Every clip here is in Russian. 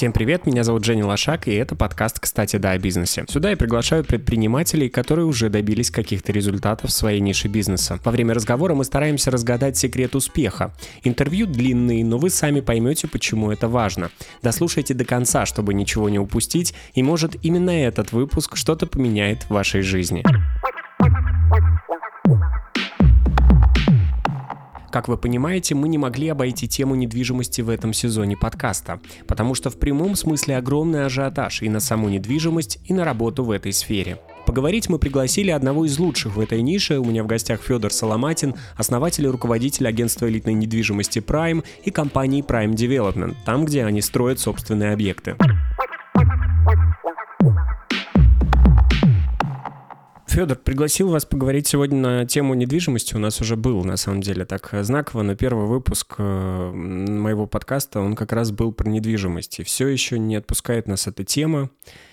Всем привет, меня зовут Женя Лошак, и это подкаст «Кстати, да, о бизнесе». Сюда я приглашаю предпринимателей, которые уже добились каких-то результатов в своей нише бизнеса. Во время разговора мы стараемся разгадать секрет успеха. Интервью длинные, но вы сами поймете, почему это важно. Дослушайте до конца, чтобы ничего не упустить, и может именно этот выпуск что-то поменяет в вашей жизни. Как вы понимаете, мы не могли обойти тему недвижимости в этом сезоне подкаста, потому что в прямом смысле огромный ажиотаж и на саму недвижимость, и на работу в этой сфере. Поговорить мы пригласили одного из лучших в этой нише. У меня в гостях Федор Соломатин, основатель и руководитель агентства элитной недвижимости Prime и компании Prime Development, там, где они строят собственные объекты. Федор, пригласил вас поговорить сегодня на тему недвижимости. У нас уже был, на самом деле, так знаково, но первый выпуск э, моего подкаста, он как раз был про недвижимость. И все еще не отпускает нас эта тема.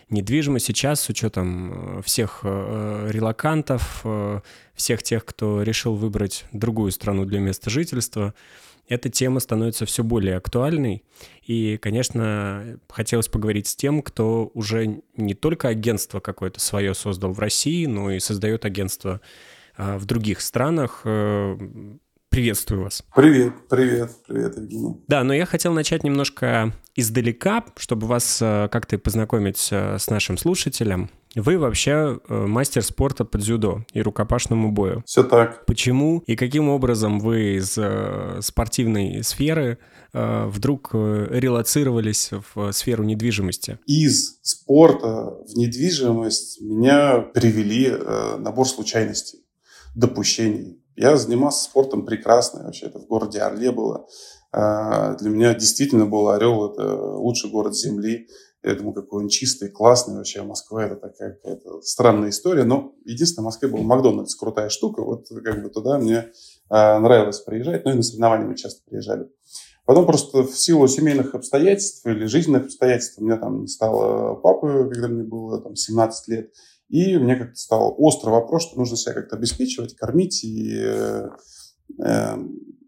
Недвижимость сейчас, с учетом э, всех э, релакантов, всех тех, кто решил выбрать другую страну для места жительства, эта тема становится все более актуальной. И, конечно, хотелось поговорить с тем, кто уже не только агентство какое-то свое создал в России, но и создает агентство а, в других странах. Э, приветствую вас. Привет, привет, привет, Евгений. Да, но я хотел начать немножко издалека, чтобы вас э, как-то познакомить э, с нашим слушателем. Вы вообще э, мастер спорта по дзюдо и рукопашному бою. Все так. Почему и каким образом вы из э, спортивной сферы э, вдруг релацировались в сферу недвижимости? Из спорта в недвижимость меня привели набор случайностей, допущений. Я занимался спортом прекрасно, вообще это в городе Орле было. Для меня действительно был Орел, это лучший город Земли. Я думаю, какой он чистый, классный вообще. Москва это такая какая-то странная история. Но единственное, в Москве был Макдональдс, крутая штука. Вот как бы туда мне э, нравилось приезжать. Ну и на соревнования мы часто приезжали. Потом просто в силу семейных обстоятельств или жизненных обстоятельств у меня там не стало папы, когда мне было там 17 лет. И мне как-то стал острый вопрос, что нужно себя как-то обеспечивать, кормить. И э, э,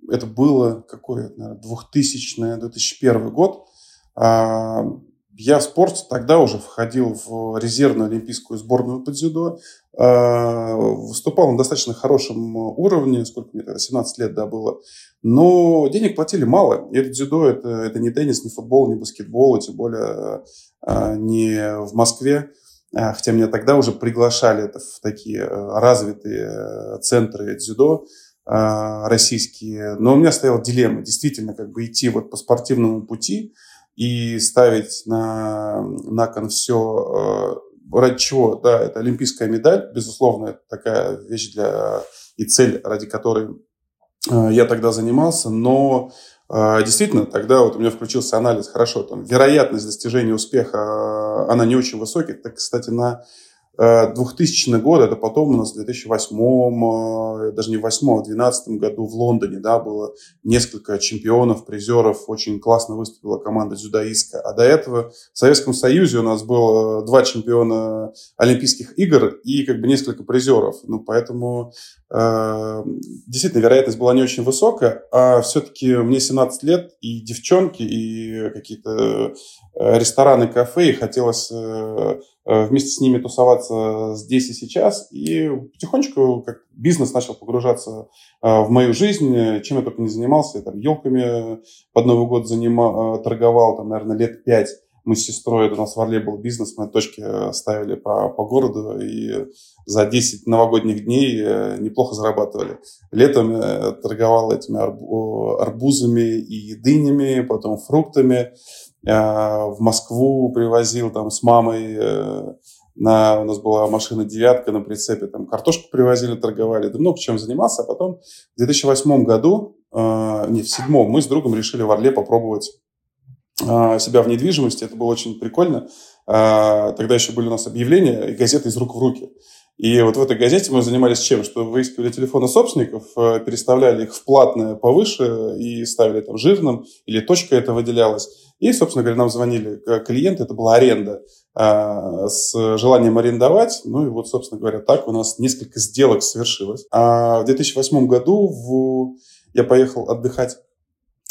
это было какой, наверное, 2000-2001 год. Э, я в спорте тогда уже входил в резервную олимпийскую сборную по дзюдо. А, выступал на достаточно хорошем уровне, сколько мне тогда, 17 лет да, было. Но денег платили мало. И это дзюдо, это, это не теннис, не футбол, не баскетбол, и тем более а, не в Москве. А, хотя меня тогда уже приглашали в такие развитые центры дзюдо российские. Но у меня стояла дилемма, действительно, как бы идти вот по спортивному пути – и ставить на, на кон все э, ради чего, да, это олимпийская медаль, безусловно, это такая вещь для и цель, ради которой э, я тогда занимался, но э, действительно, тогда вот у меня включился анализ, хорошо, там, вероятность достижения успеха, она не очень высокая, так, кстати, на 2000 э, год, это потом у нас в 2008, э, даже не в 2008, а в 2012 году в Лондоне, да, было несколько чемпионов, призеров, очень классно выступила команда дзюдоистка. А до этого в Советском Союзе у нас было два чемпиона Олимпийских игр и как бы несколько призеров. Ну, поэтому э, действительно вероятность была не очень высокая, а все-таки мне 17 лет, и девчонки, и какие-то рестораны, кафе, и хотелось Э, вместе с ними тусоваться здесь и сейчас. И потихонечку как бизнес начал погружаться э, в мою жизнь, чем я только не занимался. Я там елками под Новый год занима, э, торговал, там, наверное, лет пять. Мы с сестрой, это у нас в Орле был бизнес, мы точки ставили по, по городу и за 10 новогодних дней неплохо зарабатывали. Летом торговал этими арбузами и дынями, потом фруктами. В Москву привозил там с мамой э, на, у нас была машина девятка на прицепе, там картошку привозили, торговали, да много чем занимался. А потом в 2008 году, э, не, в седьмом, мы с другом решили в Орле попробовать э, себя в недвижимости. Это было очень прикольно. Э, тогда еще были у нас объявления и газеты из рук в руки. И вот в этой газете мы занимались чем? Что выискивали телефоны собственников, э, переставляли их в платное повыше и ставили там жирным, или точка это выделялась. И, собственно говоря, нам звонили клиенты, это была аренда а, с желанием арендовать. Ну и вот, собственно говоря, так у нас несколько сделок совершилось. А в 2008 году в... я поехал отдыхать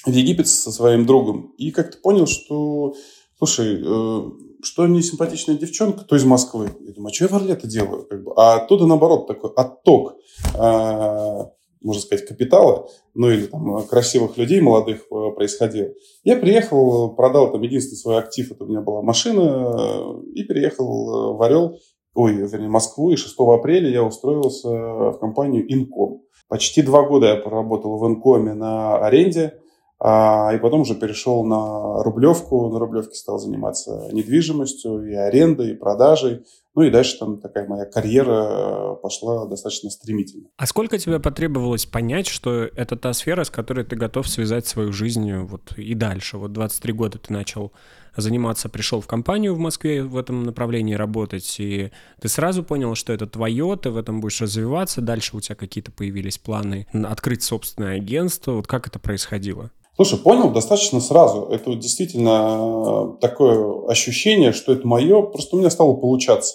в Египет со своим другом и как-то понял, что Слушай, э, что не симпатичная девчонка, то из Москвы. Я думаю, а что я в Орле-то делаю? Как бы? А оттуда, наоборот, такой отток, э, можно сказать, капитала, ну или там красивых людей молодых э, происходил. Я приехал, продал там единственный свой актив, это у меня была машина, э, и переехал в Орел, ой, вернее, Москву, и 6 апреля я устроился в компанию Инком. Почти два года я проработал в Инкоме на аренде, а, и потом уже перешел на Рублевку. На Рублевке стал заниматься недвижимостью, и арендой, и продажей. Ну и дальше там такая моя карьера пошла достаточно стремительно. А сколько тебе потребовалось понять, что это та сфера, с которой ты готов связать свою жизнь вот и дальше? Вот 23 года ты начал заниматься, пришел в компанию в Москве в этом направлении работать, и ты сразу понял, что это твое, ты в этом будешь развиваться, дальше у тебя какие-то появились планы открыть собственное агентство. Вот как это происходило? Слушай, понял достаточно сразу. Это действительно э, такое ощущение, что это мое, просто у меня стало получаться.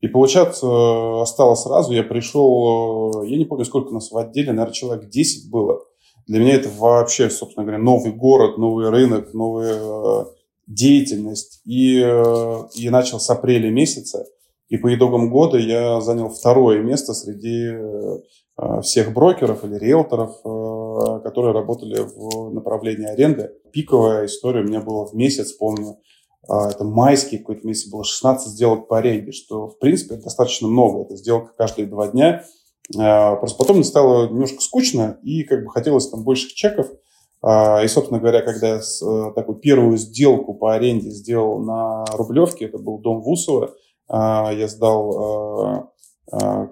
И получаться э, стало сразу. Я пришел, э, я не помню, сколько нас в отделе, наверное, человек 10 было. Для меня это вообще, собственно говоря, новый город, новый рынок, новая деятельность. И, я начал с апреля месяца. И по итогам года я занял второе место среди всех брокеров или риэлторов Э, которые работали в направлении аренды. Пиковая история у меня была в месяц, помню, а, это майский какой-то месяц было 16 сделок по аренде, что, в принципе, достаточно много. Это сделка каждые два дня. А, просто потом мне стало немножко скучно, и как бы хотелось там больших чеков. А, и, собственно говоря, когда я э, такую первую сделку по аренде сделал на Рублевке, это был дом Вусова, я сдал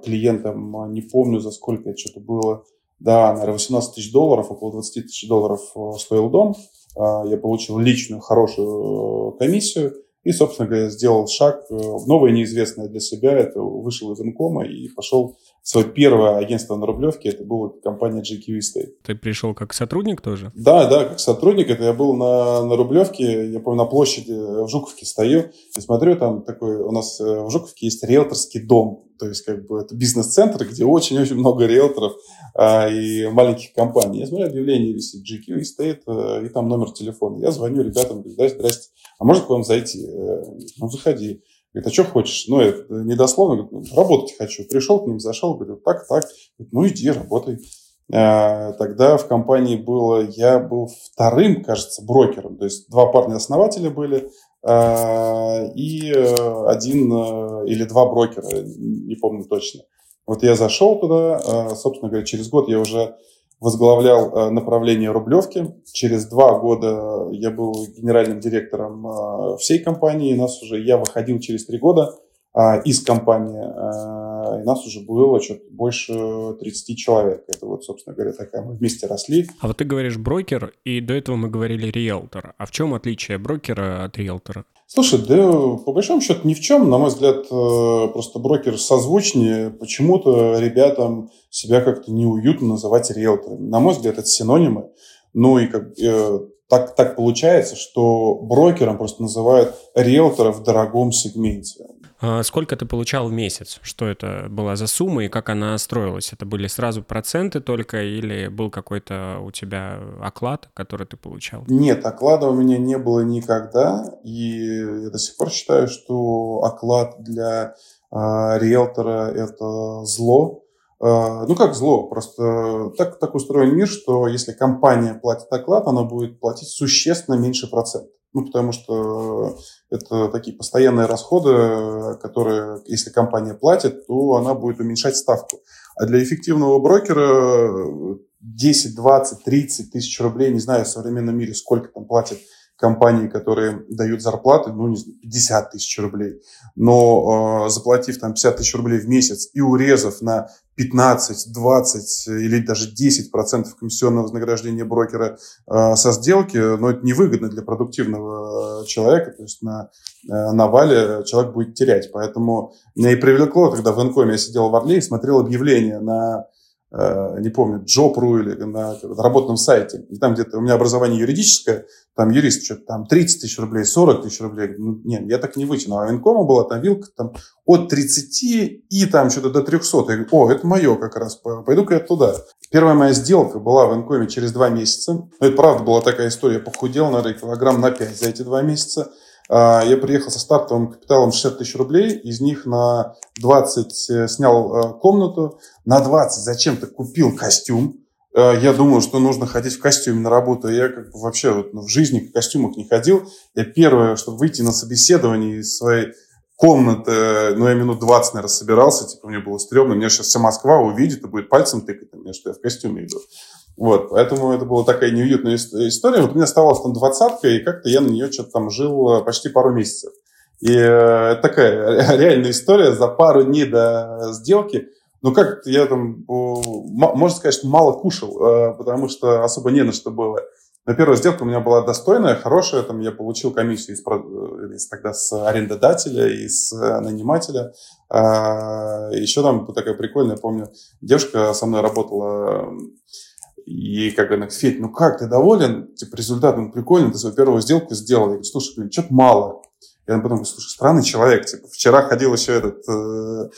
клиентам, не помню за сколько это что-то было, да, наверное, 18 тысяч долларов, около 20 тысяч долларов э, стоил дом. Э, я получил личную хорошую э, комиссию и, собственно говоря, сделал шаг в новое неизвестное для себя. Это вышел из инкома и пошел свое первое агентство на Рублевке, это была компания GQ Estate. Ты пришел как сотрудник тоже? Да, да, как сотрудник. Это я был на, на Рублевке, я помню, на площади в Жуковке стою и смотрю, там такой, у нас в Жуковке есть риэлторский дом. То есть, как бы, это бизнес-центр, где очень-очень много риэлторов а, и маленьких компаний. Я смотрю, объявление висит GQ стоит, а, и там номер телефона. Я звоню ребятам, говорю, да, здрасте, а можно к вам зайти? Э, ну, заходи. Говорит, а что хочешь? Ну, это недословно. Ну, работать хочу. Пришел к ним, зашел, говорю, так, так. Говорит, ну, иди, работай. А, тогда в компании было, я был вторым, кажется, брокером. То есть два парня-основателя были, а, и э, один э, или два брокера, не помню точно. Вот я зашел туда, а, собственно говоря, через год я уже возглавлял э, направление Рублевки. Через два года я был генеральным директором всей компании. Нас уже, я выходил через три года из компании и нас уже было что-то больше 30 человек. Это вот, собственно говоря, такая мы вместе росли. А вот ты говоришь брокер, и до этого мы говорили риэлтор. А в чем отличие брокера от риэлтора? Слушай, да по большому счету ни в чем. На мой взгляд, э, просто брокер созвучнее. Почему-то ребятам себя как-то неуютно называть риэлторами. На мой взгляд, это синонимы. Ну и как, э, так, так получается, что брокером просто называют риэлтора в дорогом сегменте. А сколько ты получал в месяц? Что это была за сумма и как она строилась? Это были сразу проценты только или был какой-то у тебя оклад, который ты получал? Нет, оклада у меня не было никогда. И я до сих пор считаю, что оклад для э, риэлтора – это зло. Э, ну, как зло, просто так, так устроен мир, что если компания платит оклад, она будет платить существенно меньше процентов. Ну, потому что это такие постоянные расходы, которые, если компания платит, то она будет уменьшать ставку. А для эффективного брокера 10, 20, 30 тысяч рублей, не знаю в современном мире, сколько там платят компании, которые дают зарплаты, ну, не знаю, 50 тысяч рублей. Но э, заплатив там 50 тысяч рублей в месяц и урезав на 15, 20 или даже 10 процентов комиссионного вознаграждения брокера э, со сделки, но ну, это невыгодно для продуктивного человека, то есть на, э, на вале человек будет терять. Поэтому меня и привлекло, когда в Инкоме я сидел в Орле и смотрел объявление на не помню, Job.ru или на работном сайте, и там где-то у меня образование юридическое, там юрист что-то там 30 тысяч рублей, 40 тысяч рублей, ну, нет, я так не вытяну, а Инкома была там вилка там от 30 и там что-то до 300, я говорю, о, это мое как раз, пойду-ка я туда. Первая моя сделка была в Инкоме через два месяца, ну, это правда была такая история, я похудел, наверное, килограмм на 5 за эти два месяца, я приехал со стартовым капиталом 60 тысяч рублей, из них на 20 э, снял э, комнату, на 20 зачем-то купил костюм. Э, я думал, что нужно ходить в костюме на работу. Я как бы вообще вот, ну, в жизни в костюмах не ходил. Я первое, чтобы выйти на собеседование из своей комнаты, ну, я минут 20, наверное, собирался, типа, мне было стрёмно, меня сейчас вся Москва увидит и будет пальцем тыкать на меня, что я в костюме иду. Вот, поэтому это была такая неуютная история. Вот у меня оставалась там двадцатка, и как-то я на нее что-то там жил э, почти пару месяцев. И э, такая реальная история за пару дней до сделки. Ну, как я там, можно сказать, что мало кушал, э, потому что особо не на что было. На первая сделка у меня была достойная, хорошая. Там я получил комиссию из, из тогда с арендодателя и с нанимателя. А, еще там такая прикольная, помню, девушка со мной работала и как она, Федь, ну как, ты доволен? Типа, результатом прикольно, ты свою первую сделку сделал. Я говорю, слушай, блин, что-то мало. Я потом говорю, слушай, странный человек. Типа, вчера ходил еще этот, э,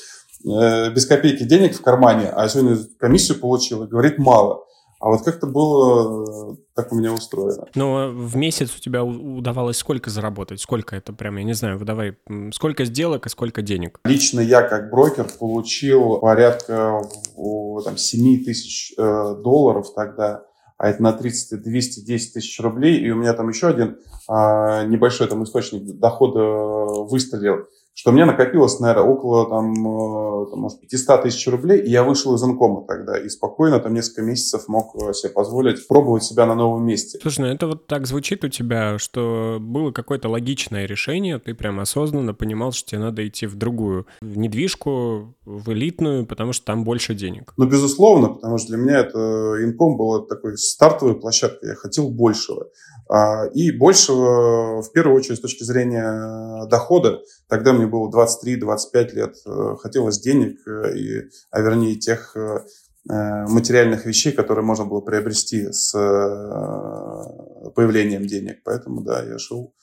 э, без копейки денег в кармане, а сегодня комиссию получил и говорит мало. А вот как-то было так у меня устроено. Но а в месяц у тебя удавалось сколько заработать? Сколько это прям, я не знаю, выдавай, сколько сделок и сколько денег? Лично я как брокер получил порядка там, 7 тысяч э, долларов тогда, а это на 30 210 тысяч рублей, и у меня там еще один а, небольшой там источник дохода выстрелил что у меня накопилось, наверное, около там, э, там, может, 500 тысяч рублей, и я вышел из инкома тогда, и спокойно там несколько месяцев мог э, себе позволить пробовать себя на новом месте. Слушай, ну это вот так звучит у тебя, что было какое-то логичное решение, ты прям осознанно понимал, что тебе надо идти в другую в недвижку, в элитную, потому что там больше денег. Ну, безусловно, потому что для меня это инком была такой стартовой площадкой, я хотел большего. А, и большего, в первую очередь, с точки зрения дохода, тогда мне было 23-25 лет, э, хотелось денег, э, и, а вернее тех э, материальных вещей, которые можно было приобрести с появлением денег. Поэтому, да, я шел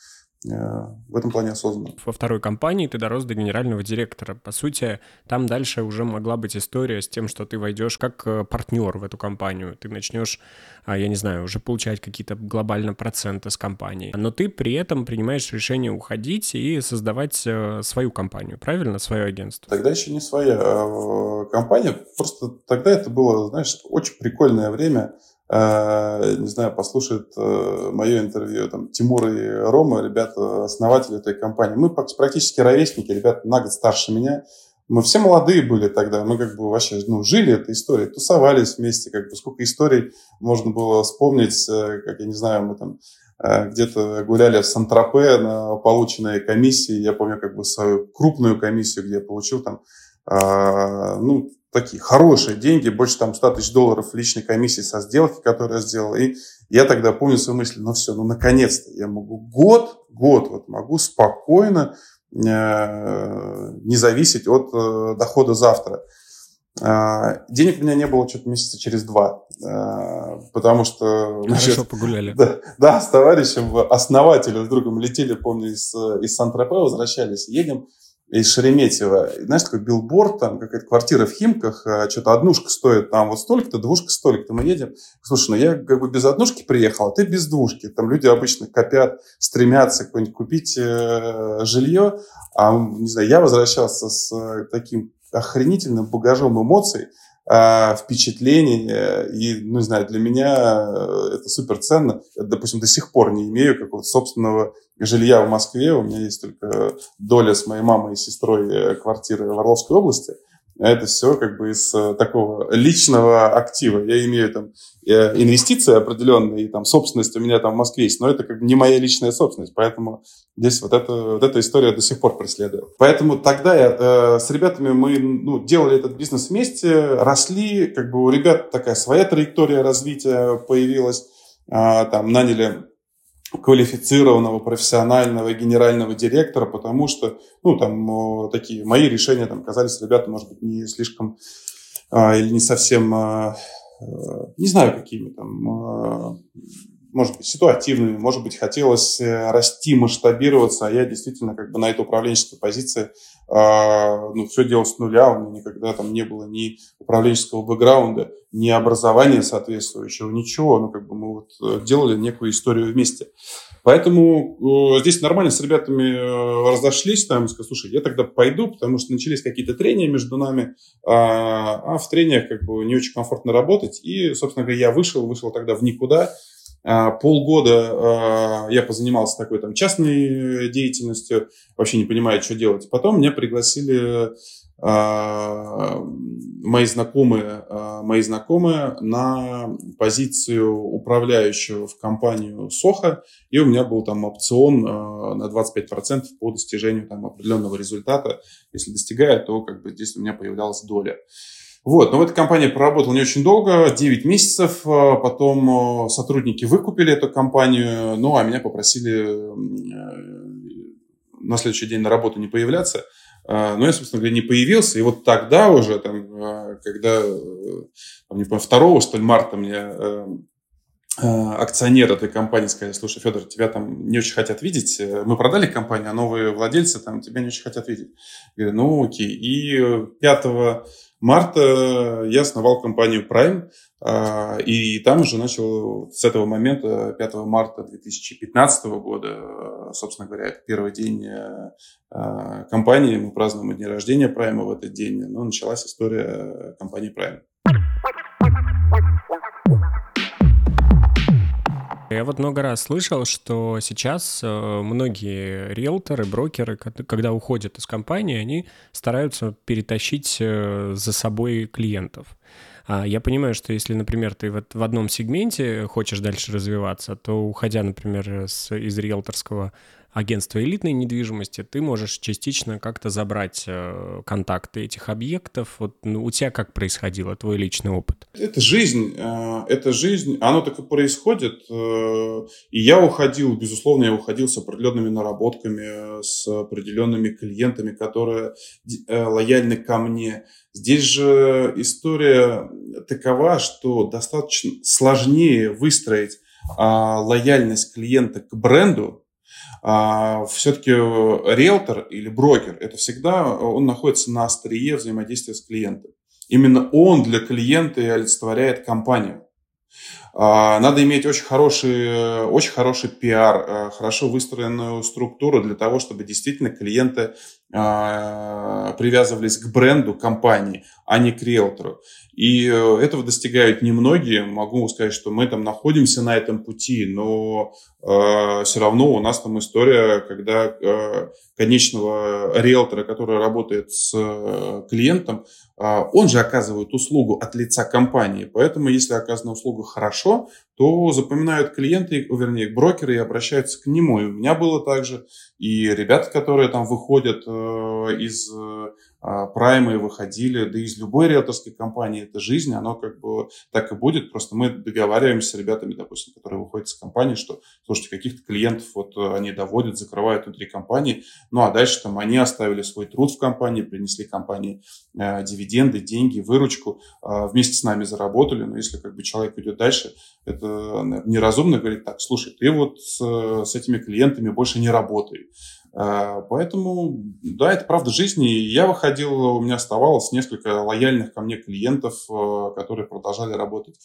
в этом плане осознанно. Во второй компании ты дорос до генерального директора. По сути, там дальше уже могла быть история с тем, что ты войдешь как э, партнер в эту компанию. Ты начнешь, а, я не знаю, уже получать какие-то глобально проценты с компании. Но ты при этом принимаешь решение уходить и создавать э, свою компанию, правильно? Свое агентство. Тогда еще не своя а, компания. Просто тогда это было, знаешь, очень прикольное время Э, не знаю, послушает э, мое интервью там, Тимур и Рома, ребята, основатели этой компании. Мы практически ровесники, ребята на год старше меня. Мы все молодые были тогда, мы как бы вообще ну, жили этой историей, тусовались вместе, как бы сколько историй можно было вспомнить, э, как, я не знаю, мы там где-то гуляли в Сан-Тропе на полученной комиссии, я помню как бы свою крупную комиссию, где я получил там, ну, такие хорошие деньги, больше там 100 тысяч долларов личной комиссии со сделки, которую я сделал. И я тогда помню свои мысли, ну все, ну наконец-то я могу год, год вот могу спокойно э, не зависеть от э, дохода завтра. Э, денег у меня не было что-то месяца через два, э, потому что... Хорошо сейчас, погуляли. Да, да, с товарищем, основателем, с другом летели, помню, из, из Сан-Тропе, возвращались, едем, из Шереметьево. Знаешь, такой билборд, там какая-то квартира в Химках, а, что-то однушка стоит там вот столько-то, двушка столько-то. Мы едем. Слушай, ну я как бы без однушки приехал, а ты без двушки. Там люди обычно копят, стремятся какое-нибудь купить э, жилье. А, не знаю, я возвращался с э, таким охренительным багажом эмоций, э, впечатлений. И, ну, не знаю, для меня э, это супер ценно. Я, допустим, до сих пор не имею какого-то собственного жилья в Москве. У меня есть только доля с моей мамой и сестрой э, квартиры в Орловской области. Это все как бы из э, такого личного актива. Я имею там э, инвестиции определенные, и там собственность у меня там в Москве есть, но это как бы не моя личная собственность, поэтому здесь вот, это, вот эта история до сих пор преследует. Поэтому тогда я, э, с ребятами мы ну, делали этот бизнес вместе, росли, как бы у ребят такая своя траектория развития появилась, э, там наняли квалифицированного профессионального генерального директора, потому что, ну, там такие мои решения там казались ребята, может быть, не слишком а, или не совсем, а, а, не знаю, какими там, а, может быть, ситуативными, может быть, хотелось э, расти, масштабироваться, а я действительно как бы на этой управленческой позиции э, ну, все делал с нуля, у меня никогда там не было ни управленческого бэкграунда, ни образования соответствующего, ничего, ну, как бы мы вот э, делали некую историю вместе. Поэтому э, здесь нормально с ребятами э, разошлись, там, сказали, слушай, я тогда пойду, потому что начались какие-то трения между нами, а, а в трениях как бы не очень комфортно работать, и, собственно говоря, я вышел, вышел тогда в никуда, а, полгода а, я позанимался такой там частной деятельностью, вообще не понимая, что делать. Потом меня пригласили а, мои знакомые, мои знакомые на позицию управляющего в компанию Соха, и у меня был там опцион на 25% по достижению там определенного результата. Если достигает, то как бы здесь у меня появлялась доля. Вот, но в этой компании проработал не очень долго, 9 месяцев, а потом сотрудники выкупили эту компанию, ну, а меня попросили э, на следующий день на работу не появляться. Но я, собственно говоря, не появился, и вот тогда уже, там, когда, э, не помню, 2 что ли, марта мне э, акционер этой компании сказали, слушай, Федор, тебя там не очень хотят видеть, мы продали компанию, а новые владельцы там тебя не очень хотят видеть. Я говорю, ну окей. И 5 марта я основал компанию Prime, а, и там уже начал с этого момента, 5 марта 2015 года, собственно говоря, это первый день э, а, компании, мы празднуем день рождения Prime в этот день, но началась история компании Prime. Я вот много раз слышал, что сейчас э, многие риэлторы, брокеры, когда уходят из компании, они стараются перетащить э, за собой клиентов. А я понимаю, что если, например, ты вот в одном сегменте хочешь дальше развиваться, то уходя, например, с, из риэлторского агентства элитной недвижимости, ты можешь частично как-то забрать э, контакты этих объектов. Вот ну, у тебя как происходило, твой личный опыт? Это жизнь, э, это жизнь, оно так и происходит. Э, и я уходил, безусловно, я уходил с определенными наработками, с определенными клиентами, которые лояльны ко мне. Здесь же история такова, что достаточно сложнее выстроить а, лояльность клиента к бренду, а, все-таки риэлтор или брокер, это всегда он находится на острие взаимодействия с клиентом. Именно он для клиента и олицетворяет компанию. А, надо иметь очень хороший, очень хороший пиар, э, хорошо выстроенную структуру для того, чтобы действительно клиенты привязывались к бренду компании, а не к риэлтору. И э, этого достигают немногие. Могу сказать, что мы там находимся на этом пути, но э, все равно у нас там история, когда э, конечного риэлтора, который работает с э, клиентом, э, он же оказывает услугу от лица компании. Поэтому, если оказана услуга хорошо, то запоминают клиенты, вернее, брокеры и обращаются к нему. И у меня было также. И ребята, которые там выходят э, из а, праймы выходили, да из любой риэлторской компании это жизнь, оно как бы так и будет, просто мы договариваемся с ребятами, допустим, которые выходят из компании, что, слушайте, каких-то клиентов вот э, они доводят, закрывают внутри компании, ну а дальше там они оставили свой труд в компании, принесли компании э, дивиденды, деньги, выручку, э, вместе с нами заработали, но если как бы человек идет дальше, это неразумно говорить, так, слушай, ты вот с, с этими клиентами больше не работай, а, поэтому, да, это правда жизни. Я выходил, у меня оставалось несколько лояльных ко мне клиентов, э, которые продолжали работать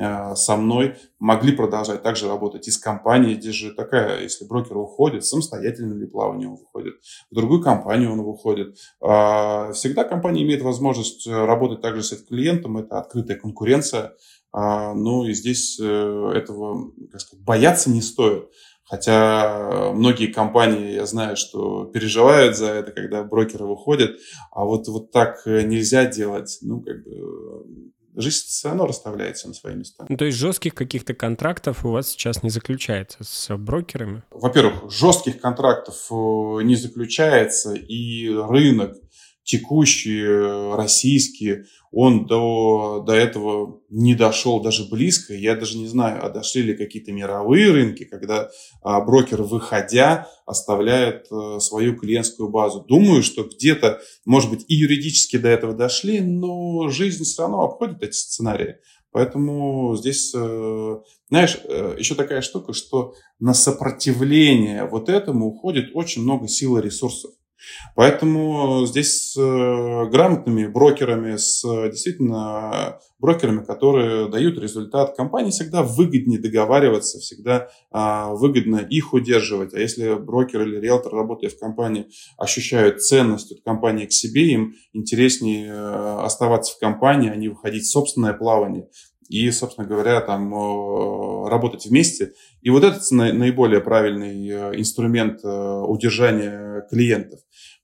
э, со мной, могли продолжать также работать из компании. Здесь же такая, если брокер уходит, самостоятельно ли плавание он выходит, в другую компанию он выходит. А, всегда компания имеет возможность работать также с этим клиентом, это открытая конкуренция. А, ну и здесь э, этого, как сказать, бояться не стоит. Хотя многие компании, я знаю, что переживают за это, когда брокеры выходят, а вот, вот так нельзя делать. Ну, как бы жизнь все равно расставляется на свои места. Ну, то есть жестких каких-то контрактов у вас сейчас не заключается с брокерами? Во-первых, жестких контрактов э, не заключается, и рынок текущий, э, российский, он до, до этого не дошел даже близко. Я даже не знаю, а дошли ли какие-то мировые рынки, когда а, брокер, выходя, оставляет а, свою клиентскую базу. Думаю, что где-то, может быть, и юридически до этого дошли, но жизнь все равно обходит эти сценарии. Поэтому здесь э, знаешь, еще такая штука, что на сопротивление вот этому уходит очень много сил и ресурсов. Поэтому здесь с э, грамотными брокерами, с действительно брокерами, которые дают результат, компании всегда выгоднее договариваться, всегда а, выгодно их удерживать. А если брокер или риэлтор, работая в компании, ощущают ценность от компании к себе, им интереснее э, оставаться в компании, а не выходить в собственное плавание и, собственно говоря, там э, работать вместе. И вот это наиболее правильный э, инструмент э, удержания клиентов.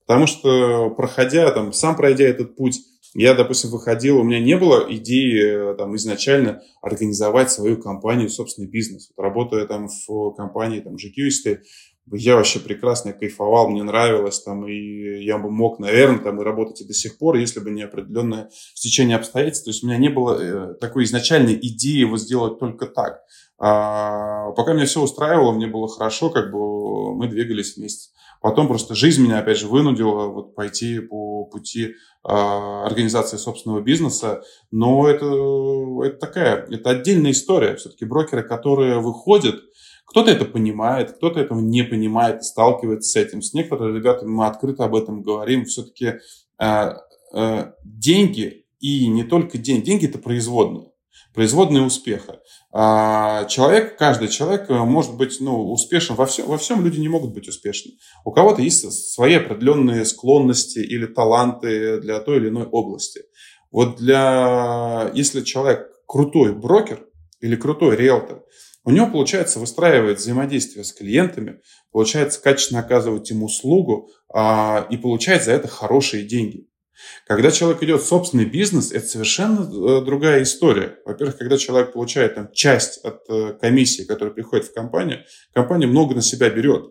Потому что, проходя, там, сам пройдя этот путь, я, допустим, выходил, у меня не было идеи там, изначально организовать свою компанию, собственный бизнес. Вот, работая там в компании там, GQ, я вообще прекрасно кайфовал, мне нравилось, там, и я бы мог, наверное, там, и работать и до сих пор, если бы не определенное стечение обстоятельств. То есть у меня не было э, такой изначальной идеи его сделать только так. А, пока меня все устраивало, мне было хорошо, как бы мы двигались вместе. Потом просто жизнь меня, опять же, вынудила вот пойти по пути а, организации собственного бизнеса. Но это, это такая, это отдельная история. Все-таки брокеры, которые выходят, кто-то это понимает, кто-то этого не понимает и сталкивается с этим. С некоторыми ребятами мы открыто об этом говорим. Все-таки э, э, деньги и не только деньги. Деньги – это производные. Производные успеха. А человек, каждый человек э, может быть ну, успешен во всем. Во всем люди не могут быть успешны. У кого-то есть свои определенные склонности или таланты для той или иной области. Вот для, если человек крутой брокер или крутой риэлтор, у него получается выстраивать взаимодействие с клиентами, получается качественно оказывать им услугу а, и получать за это хорошие деньги. Когда человек идет в собственный бизнес, это совершенно э, другая история. Во-первых, когда человек получает там, часть от э, комиссии, которая приходит в компанию, компания много на себя берет.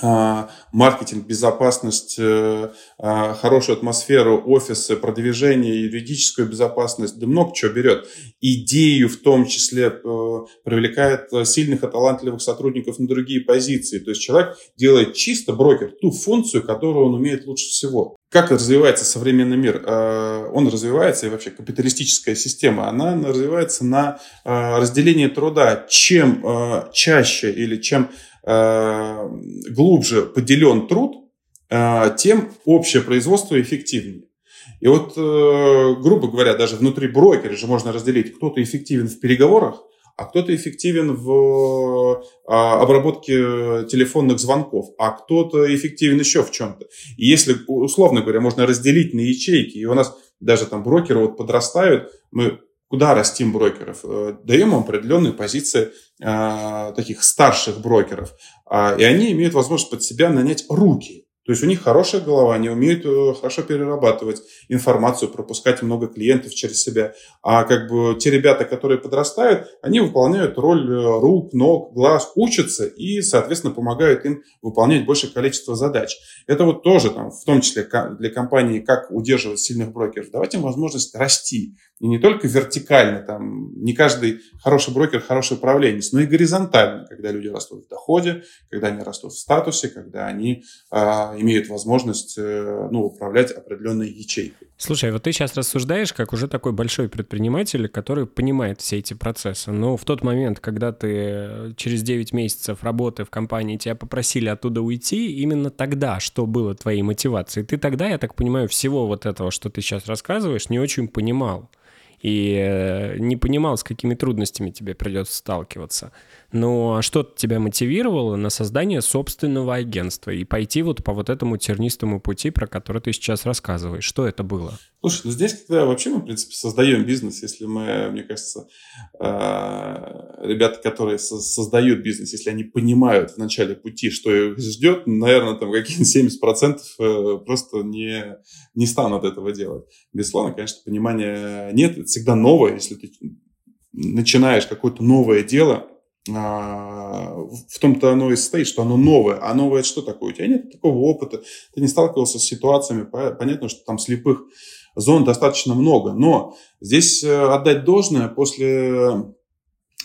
А, маркетинг, безопасность, э, а, хорошую атмосферу, офисы, продвижение, юридическую безопасность, да много чего берет. Идею в том числе э, привлекает сильных и талантливых сотрудников на другие позиции. То есть человек делает чисто брокер ту функцию, которую он умеет лучше всего. Как развивается современный мир? Э, он развивается, и вообще капиталистическая система, она развивается на разделении труда. Чем чаще или чем Э, глубже поделен труд, э, тем общее производство эффективнее. И вот, э, грубо говоря, даже внутри брокера же можно разделить, кто-то эффективен в переговорах, а кто-то эффективен в обработке телефонных звонков, а кто-то эффективен еще в чем-то. И если, условно говоря, можно разделить на ячейки, и у нас даже там брокеры вот подрастают, мы куда растим брокеров? Э, даем им определенные позиции э, таких старших брокеров, э, и они имеют возможность под себя нанять руки. То есть у них хорошая голова, они умеют э, хорошо перерабатывать информацию, пропускать много клиентов через себя. А как бы те ребята, которые подрастают, они выполняют роль э, рук, ног, глаз, учатся и, соответственно, помогают им выполнять большее количество задач. Это вот тоже, там, в том числе для компании, как удерживать сильных брокеров, давать им возможность расти. И не только вертикально, там, не каждый хороший брокер хороший управленец, но и горизонтально, когда люди растут в доходе, когда они растут в статусе, когда они э, имеют возможность э, ну, управлять определенной ячейкой. Слушай, вот ты сейчас рассуждаешь как уже такой большой предприниматель, который понимает все эти процессы. Но в тот момент, когда ты э, через 9 месяцев работы в компании тебя попросили оттуда уйти, именно тогда что было твоей мотивацией? Ты тогда, я так понимаю, всего вот этого, что ты сейчас рассказываешь, не очень понимал и э, не понимал, с какими трудностями тебе придется сталкиваться. Ну, а что тебя мотивировало на создание собственного агентства и пойти вот по вот этому тернистому пути, про который ты сейчас рассказываешь? Что это было? Слушай, ну здесь когда вообще мы, в принципе, создаем бизнес, если мы, мне кажется, э, ребята, которые создают бизнес, если они понимают в начале пути, что их ждет, наверное, там какие-нибудь 70% э, просто не, не станут этого делать. Безусловно, конечно, понимания нет, это всегда новое, если ты начинаешь какое-то новое дело, а, в том-то оно и состоит, что оно новое. А новое что такое? У тебя нет такого опыта, ты не сталкивался с ситуациями, понятно, что там слепых зон достаточно много. Но здесь э, отдать должное, после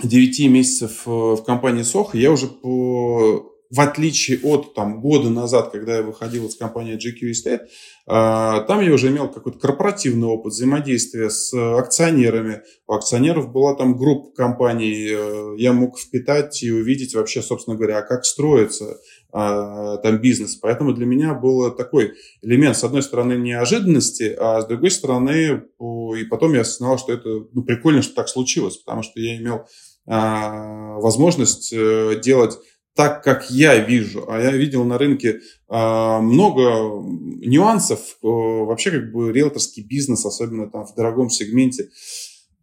9 месяцев э, в компании Сох я уже по в отличие от там, года назад, когда я выходил из компании GQ Estate, а, там я уже имел какой-то корпоративный опыт взаимодействия с акционерами. У акционеров была там группа компаний, э, я мог впитать и увидеть вообще, собственно говоря, как строится а, там бизнес. Поэтому для меня был такой элемент, с одной стороны, неожиданности, а с другой стороны, и потом я осознал, что это ну, прикольно, что так случилось, потому что я имел а, возможность э, делать так, как я вижу. А я видел на рынке а, много нюансов. Э, вообще, как бы риэлторский бизнес, особенно там в дорогом сегменте,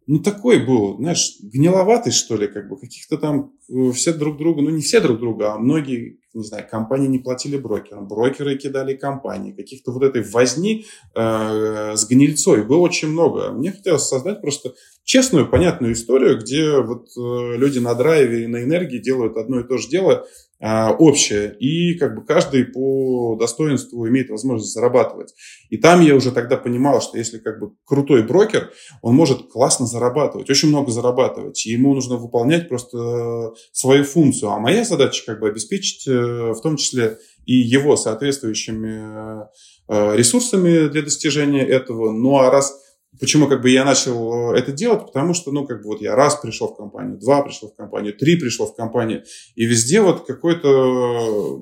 ну, такой был, знаешь, гниловатый, что ли, как бы, каких-то там э, все друг друга, ну, не все друг друга, а многие, не знаю, компании не платили брокерам, брокеры кидали компании, каких-то вот этой возни э, с гнильцой было очень много. Мне хотелось создать просто честную, понятную историю, где вот э, люди на драйве и на энергии делают одно и то же дело, а, общее, и как бы каждый по достоинству имеет возможность зарабатывать. И там я уже тогда понимал, что если как бы крутой брокер, он может классно зарабатывать, очень много зарабатывать, и ему нужно выполнять просто свою функцию. А моя задача как бы обеспечить э, в том числе и его соответствующими э, ресурсами для достижения этого. Ну а раз Почему как бы я начал э, это делать? Потому что, ну, как бы вот я раз пришел в компанию, два пришел в компанию, три пришел в компанию, и везде вот какой-то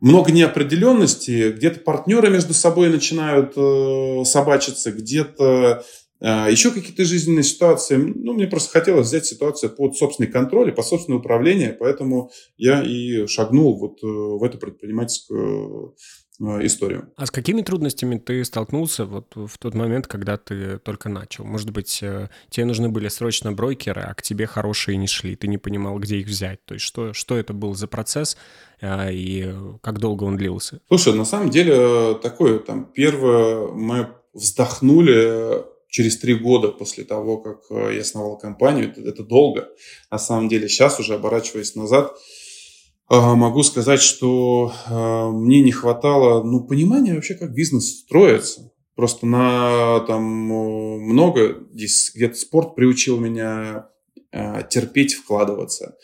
много неопределенности, где-то партнеры между собой начинают э, собачиться, где-то э, еще какие-то жизненные ситуации. Ну, мне просто хотелось взять ситуацию под собственный контроль и под собственное управление, поэтому я и шагнул вот э, в эту предпринимательскую Э, историю. А с какими трудностями ты столкнулся вот в тот момент, когда ты только начал? Может быть, э, тебе нужны были срочно брокеры, а к тебе хорошие не шли, ты не понимал, где их взять. То есть что, что это был за процесс э, и как долго он длился? Слушай, на самом деле такое, там, первое, мы вздохнули через три года после того, как я основал компанию. Это, это долго. На самом деле, сейчас уже оборачиваясь назад, могу сказать, что а, мне не хватало ну, понимания вообще, как бизнес строится. Просто на там много, здесь где-то спорт приучил меня а, терпеть, вкладываться.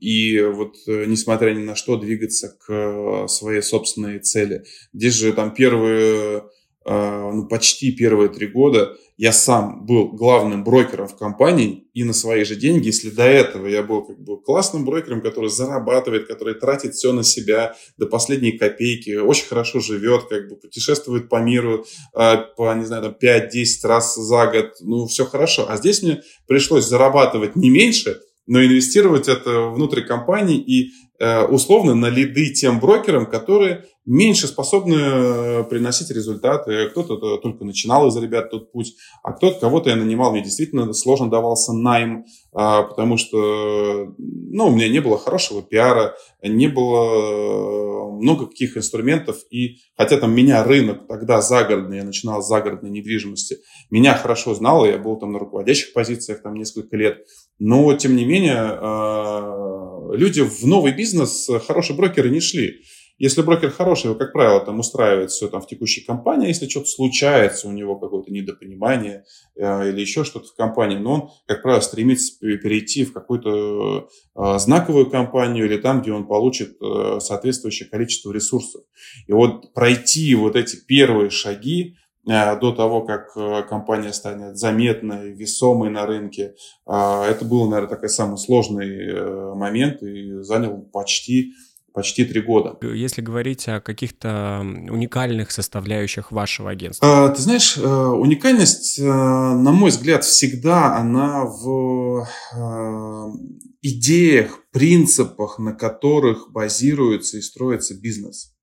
И вот э, несмотря ни на что двигаться к своей собственной цели. Здесь же там первые а, ну, почти первые три года я сам был главным брокером в компании и на свои же деньги, если до этого я был как бы классным брокером, который зарабатывает, который тратит все на себя до последней копейки, очень хорошо живет, как бы путешествует по миру а, по, не знаю, там 5-10 раз за год, ну, все хорошо. А здесь мне пришлось зарабатывать не меньше, но инвестировать это внутрь компании и условно на лиды тем брокерам, которые меньше способны э, приносить результаты. Кто-то только начинал из ребят тот путь, а кто-то кого-то я нанимал. Мне действительно сложно давался найм, а, потому что ну, у меня не было хорошего пиара, не было много каких инструментов. И хотя там меня рынок тогда загородный, я начинал с загородной недвижимости, меня хорошо знал, я был там на руководящих позициях там несколько лет. Но, тем не менее, а, люди в новый бизнес, хорошие брокеры не шли. Если брокер хороший, его, как правило, там устраивает все там в текущей компании, если что-то случается, у него какое-то недопонимание э, или еще что-то в компании, но он, как правило, стремится перейти в какую-то э, знаковую компанию или там, где он получит э, соответствующее количество ресурсов. И вот пройти вот эти первые шаги, э, до того, как э, компания станет заметной, весомой на рынке. Э, это был, наверное, такой самый сложный момент и занял почти почти три года. Если говорить о каких-то уникальных составляющих вашего агентства. Ты знаешь, э, уникальность, э, на мой взгляд, всегда она в э, идеях, принципах, на которых базируется и строится бизнес.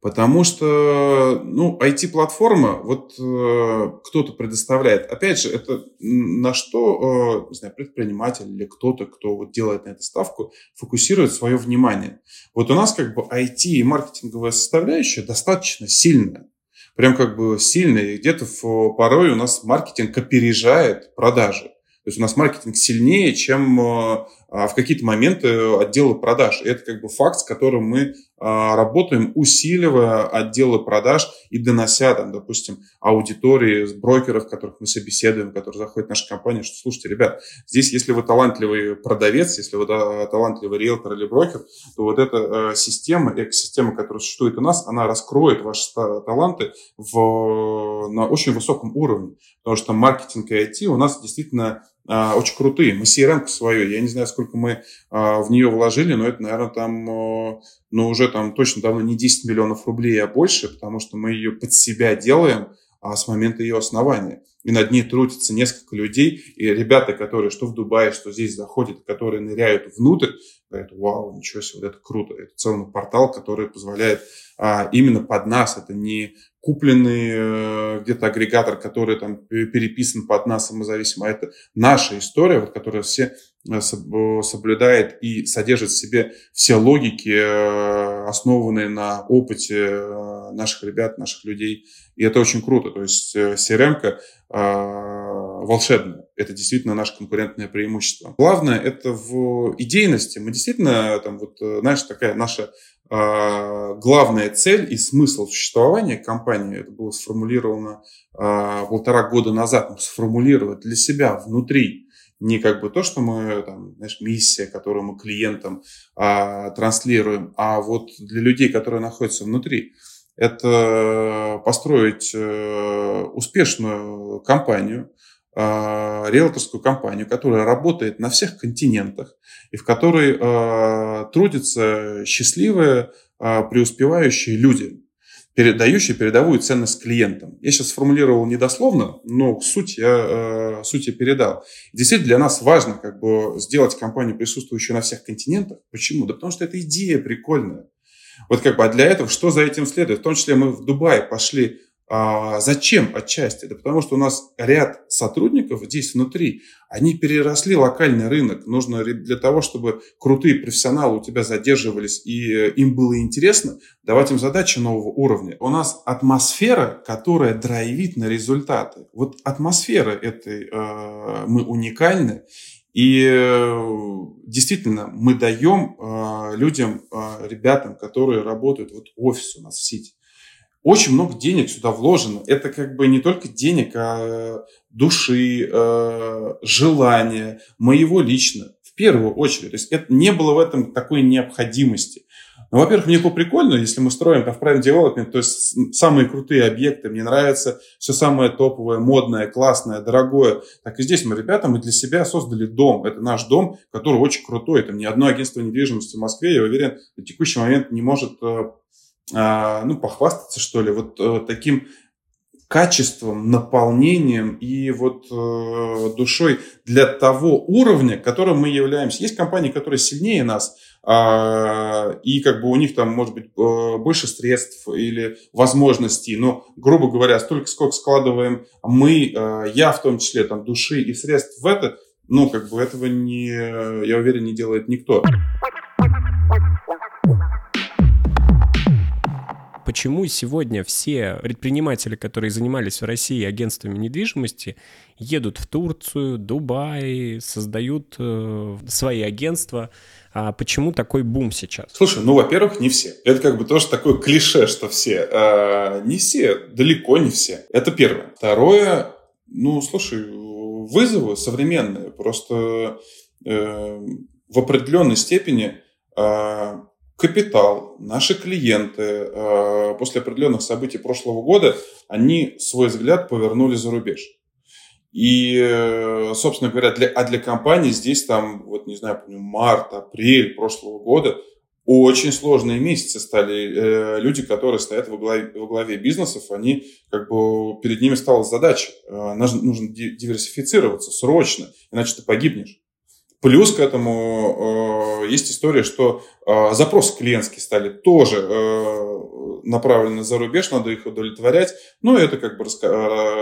Потому что, ну, IT-платформа, вот э, кто-то предоставляет. Опять же, это на что, э, не знаю, предприниматель или кто-то, кто вот делает на эту ставку, фокусирует свое внимание. Вот у нас как бы IT и маркетинговая составляющая достаточно сильная. Прям как бы сильная. И где-то в, порой у нас маркетинг опережает продажи. То есть у нас маркетинг сильнее, чем э, в какие-то моменты отделы продаж. И это как бы факт, с которым мы работаем, усиливая отделы продаж и донося, там, допустим, аудитории брокеров, которых мы собеседуем, которые заходят в нашу компанию, что, слушайте, ребят, здесь, если вы талантливый продавец, если вы талантливый риэлтор или брокер, то вот эта система, экосистема, которая существует у нас, она раскроет ваши таланты в, на очень высоком уровне, потому что маркетинг и IT у нас действительно а, очень крутые. Мы CRM свою, я не знаю, сколько мы а, в нее вложили, но это, наверное, там, ну, уже там точно давно не 10 миллионов рублей, а больше, потому что мы ее под себя делаем а, с момента ее основания. И над ней трудится несколько людей, и ребята, которые что в Дубае, что здесь заходят, которые ныряют внутрь, говорят, вау, ничего себе, вот это круто. Это целый портал, который позволяет а, именно под нас, это не купленный э, где-то агрегатор, который там переписан под нас самозависимо, а это наша история, вот, которая все э, соблюдает и содержит в себе все логики, э, основанные на опыте наших ребят, наших людей. И это очень круто. То есть CRM-ка волшебная. Это действительно наше конкурентное преимущество. Главное, это в идейности. Мы действительно, там, вот, знаешь, такая наша а, главная цель и смысл существования компании, это было сформулировано а, полтора года назад, сформулировать для себя внутри, не как бы то, что мы, там, знаешь, миссия, которую мы клиентам а, транслируем, а вот для людей, которые находятся внутри, это построить э, успешную компанию, э, риэлторскую компанию, которая работает на всех континентах и в которой э, трудятся счастливые, э, преуспевающие люди, передающие передовую ценность клиентам. Я сейчас сформулировал недословно, но суть я, э, суть я передал. Действительно, для нас важно как бы сделать компанию, присутствующую на всех континентах. Почему? Да потому что эта идея прикольная. Вот как бы, а для этого что за этим следует? В том числе мы в Дубае пошли а зачем отчасти? Да потому что у нас ряд сотрудников здесь внутри, они переросли локальный рынок. Нужно для того, чтобы крутые профессионалы у тебя задерживались и э, им было интересно, давать им задачи нового уровня. У нас атмосфера, которая драйвит на результаты. Вот атмосфера этой э, мы уникальны. И э, действительно, мы даем э, людям, э, ребятам, которые работают, вот офис у нас в Сити, очень много денег сюда вложено. Это как бы не только денег, а души, желания, моего лично, в первую очередь. То есть это не было в этом такой необходимости. Ну, во-первых, мне было прикольно, если мы строим там в Prime Development, то есть самые крутые объекты, мне нравится все самое топовое, модное, классное, дорогое. Так и здесь мы, ребята, мы для себя создали дом. Это наш дом, который очень крутой. Это ни одно агентство недвижимости в Москве, я уверен, на текущий момент не может э, а, ну, похвастаться, что ли, вот э, таким качеством, наполнением и вот э, душой для того уровня, которым мы являемся. Есть компании, которые сильнее нас, э, и как бы у них там может быть э, больше средств или возможностей, но, грубо говоря, столько, сколько складываем мы, э, я в том числе, там, души и средств в это, ну, как бы этого не, я уверен, не делает никто. Почему сегодня все предприниматели, которые занимались в России агентствами недвижимости, едут в Турцию, Дубай, создают э, свои агентства. А почему такой бум сейчас? Слушай, ну, во-первых, не все. Это как бы тоже такое клише, что все. А, не все, далеко не все. Это первое. Второе, ну, слушай, вызовы современные. Просто э, в определенной степени э, капитал, наши клиенты э, после определенных событий прошлого года, они свой взгляд повернули за рубеж. И, э, собственно говоря, для, а для компании здесь там, вот не знаю, помню, март, апрель прошлого года очень сложные месяцы стали. Э, люди, которые стоят во главе, во главе бизнесов, они как бы перед ними стала задача. Нужно, нужно диверсифицироваться срочно, иначе ты погибнешь. Плюс к этому э, есть история, что э, запросы клиентские стали тоже э, направлены за рубеж, надо их удовлетворять. Ну, это как бы раска-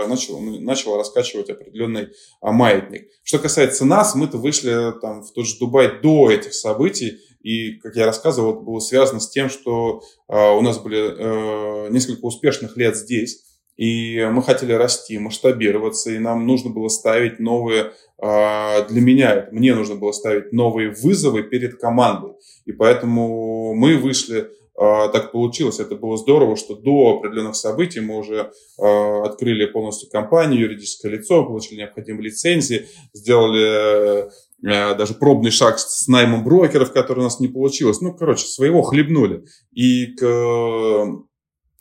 э, начало, начало раскачивать определенный э, маятник. Что касается нас, мы-то вышли там, в тот же Дубай до этих событий. И, как я рассказывал, было связано с тем, что э, у нас были э, несколько успешных лет здесь и мы хотели расти, масштабироваться, и нам нужно было ставить новые, а, для меня, мне нужно было ставить новые вызовы перед командой. И поэтому мы вышли а, так получилось, это было здорово, что до определенных событий мы уже а, открыли полностью компанию, юридическое лицо, получили необходимые лицензии, сделали даже пробный шаг с наймом брокеров, который у нас не получилось. Ну, короче, своего хлебнули. И к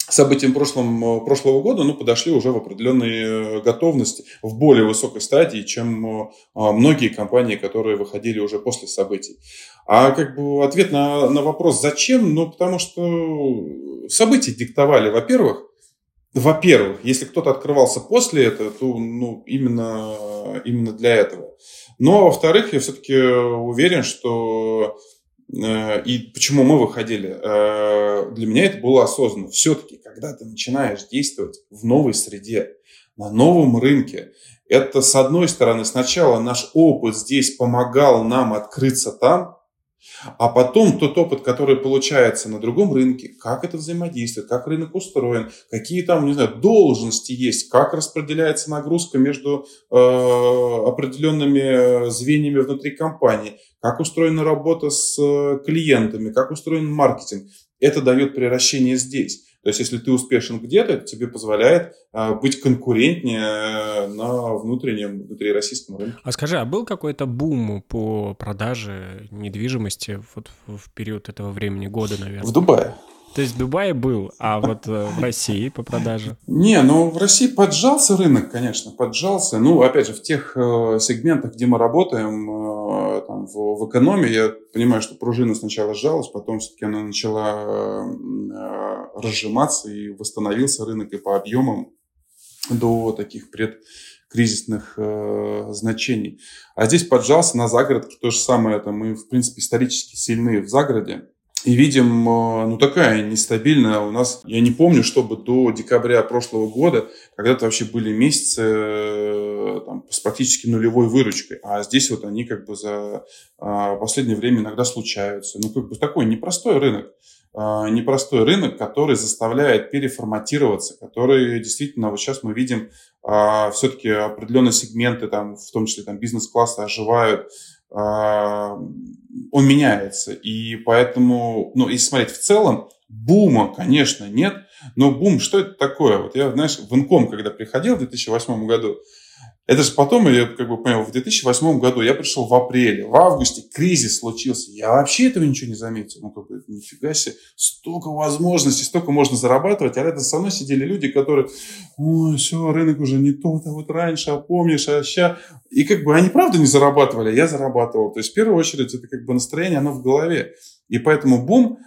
событиям прошлом, э, прошлого года ну, подошли уже в определенной э, готовности, в более высокой стадии, чем э, а, многие компании, которые выходили уже после событий. А как бы ответ на, на вопрос «зачем?» Ну, потому что события диктовали, во-первых, во-первых, если кто-то открывался после этого, то ну, именно, именно для этого. Но, во-вторых, я все-таки уверен, что и почему мы выходили? Э, для меня это было осознанно. Все-таки, когда ты начинаешь действовать в новой среде, на новом рынке, это, с одной стороны, сначала наш опыт здесь помогал нам открыться там, а потом тот опыт, который получается на другом рынке, как это взаимодействует, как рынок устроен, какие там, не знаю, должности есть, как распределяется нагрузка между э, определенными звеньями внутри компании, как устроена работа с э, клиентами, как устроен маркетинг. Это дает превращение здесь. То есть, если ты успешен где-то, это тебе позволяет а, быть конкурентнее э, на внутреннем, внутри российском рынке. А скажи, а был какой-то бум по продаже недвижимости вот в период этого времени года, наверное? В Дубае. То есть в Дубае был, а вот э, в России по продаже? Не, ну в России поджался рынок, конечно, поджался. Ну, опять же, в тех э, сегментах, где мы работаем, э, там, в, в экономии, я понимаю, что пружина сначала сжалась, потом все-таки она начала э, разжиматься и восстановился рынок и по объемам до таких предкризисных э, значений. А здесь поджался на загородке то же самое. Это мы, в принципе, исторически сильны в загороде. И видим, э, ну, такая нестабильная у нас. Я не помню, чтобы до декабря прошлого года когда-то вообще были месяцы э, там, с практически нулевой выручкой. А здесь вот они как бы за а, последнее время иногда случаются. Ну, как бы такой непростой рынок. Непростой рынок, который заставляет переформатироваться, который действительно, вот сейчас мы видим, все-таки определенные сегменты, там, в том числе там, бизнес-класса оживают, он меняется. И поэтому, ну, если смотреть в целом, бума, конечно, нет. Но бум, что это такое? Вот я, знаешь, в Инком, когда приходил в 2008 году, это же потом, я как бы понял, в 2008 году я пришел в апреле, в августе кризис случился. Я вообще этого ничего не заметил. Ну, как бы, нифига себе, столько возможностей, столько можно зарабатывать. А рядом со мной сидели люди, которые, ой, все, рынок уже не тот, а вот раньше, а помнишь, а ща. И как бы они правда не зарабатывали, а я зарабатывал. То есть в первую очередь это как бы настроение, оно в голове. И поэтому бум,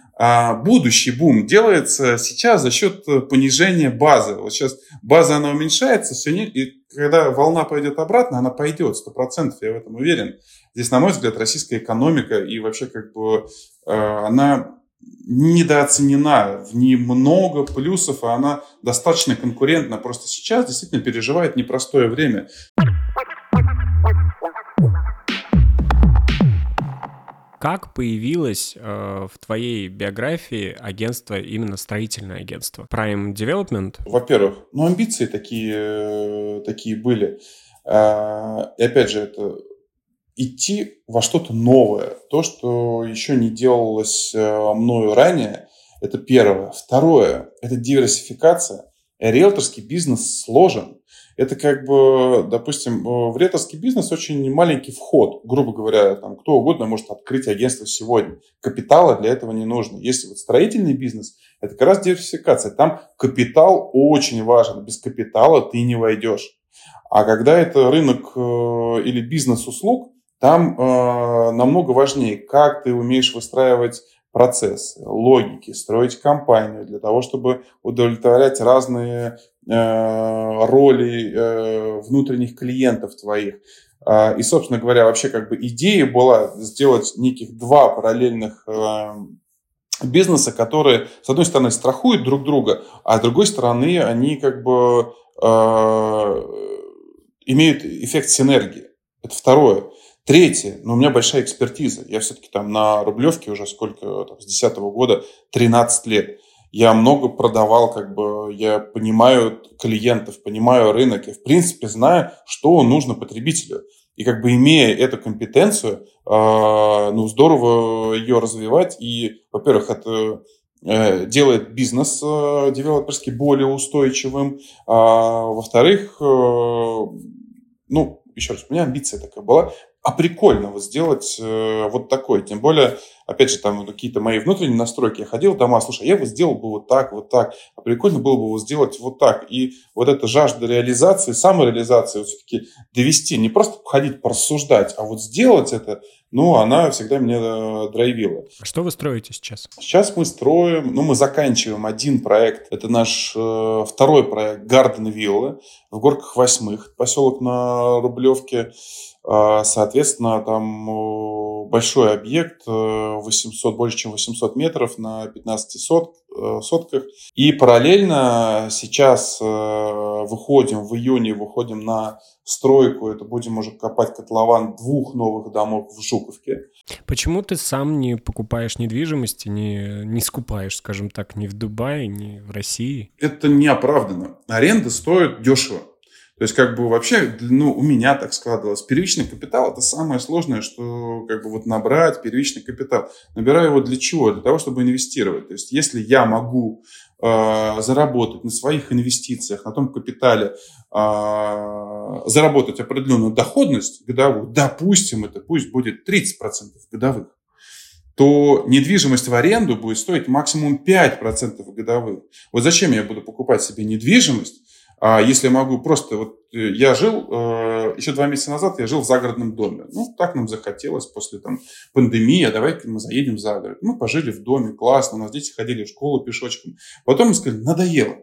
будущий бум делается сейчас за счет понижения базы. Вот сейчас база, она уменьшается, все и когда волна пойдет обратно, она пойдет, сто процентов, я в этом уверен. Здесь, на мой взгляд, российская экономика и вообще как бы э, она недооценена, в ней много плюсов, и она достаточно конкурентна. Просто сейчас действительно переживает непростое время. Как появилось э, в твоей биографии агентство, именно строительное агентство? Prime Development? Во-первых, ну, амбиции такие, э, такие были. Э, и опять же, это идти во что-то новое. То, что еще не делалось э, мною ранее, это первое. Второе, это диверсификация. Риэлторский бизнес сложен это как бы, допустим, в риэлторский бизнес очень маленький вход. Грубо говоря, там, кто угодно может открыть агентство сегодня. Капитала для этого не нужно. Если вот строительный бизнес, это как раз диверсификация. Там капитал очень важен. Без капитала ты не войдешь. А когда это рынок э, или бизнес услуг, там э, намного важнее, как ты умеешь выстраивать процессы, логики, строить компанию для того, чтобы удовлетворять разные э, роли э, внутренних клиентов твоих. Э, и, собственно говоря, вообще как бы идея была сделать неких два параллельных э, бизнеса, которые, с одной стороны, страхуют друг друга, а с другой стороны, они как бы э, имеют эффект синергии. Это второе. Третье, но ну, у меня большая экспертиза. Я все-таки там на Рублевке уже сколько, там, с 2010 года, 13 лет. Я много продавал, как бы я понимаю клиентов, понимаю рынок, я в принципе знаю, что нужно потребителю. И как бы имея эту компетенцию, а, ну здорово ее развивать. И, во-первых, это э, делает бизнес э, девелоперский более устойчивым. А, во-вторых, э, ну, еще раз, у меня амбиция такая была, а прикольно вот сделать вот такой. Тем более, опять же, там какие-то мои внутренние настройки. Я ходил дома, слушай, я бы сделал бы вот так, вот так, а прикольно было бы вот сделать вот так. И вот эта жажда реализации, самореализации, вот все-таки довести, не просто ходить порассуждать, а вот сделать это, ну, она всегда меня э, драйвила. А что вы строите сейчас? Сейчас мы строим, ну, мы заканчиваем один проект. Это наш э, второй проект Гарден Виллы в Горках Восьмых, поселок на Рублевке. А, соответственно, там э, большой объект, 800, э, больше чем 800 метров на 15 сот, э, сотках. И параллельно сейчас выходим, в июне выходим на стройку, это будем уже копать котлован двух новых домов в Жуковке. Почему ты сам не покупаешь недвижимости, не, не скупаешь, скажем так, ни в Дубае, ни в России? Это не оправдано. Аренда стоит дешево. То есть, как бы вообще, ну, у меня так складывалось. Первичный капитал – это самое сложное, что как бы вот набрать первичный капитал. Набираю его для чего? Для того, чтобы инвестировать. То есть, если я могу э, заработать на своих инвестициях, на том капитале, э, заработать определенную доходность годовую, допустим, это пусть будет 30% годовых, то недвижимость в аренду будет стоить максимум 5% годовых. Вот зачем я буду покупать себе недвижимость, а если я могу просто, вот э, я жил, э, еще два месяца назад я жил в загородном доме. Ну, так нам захотелось после там пандемии, а давай мы заедем за город. Мы пожили в доме, классно, у нас дети ходили в школу пешочком. Потом мы сказали, надоело.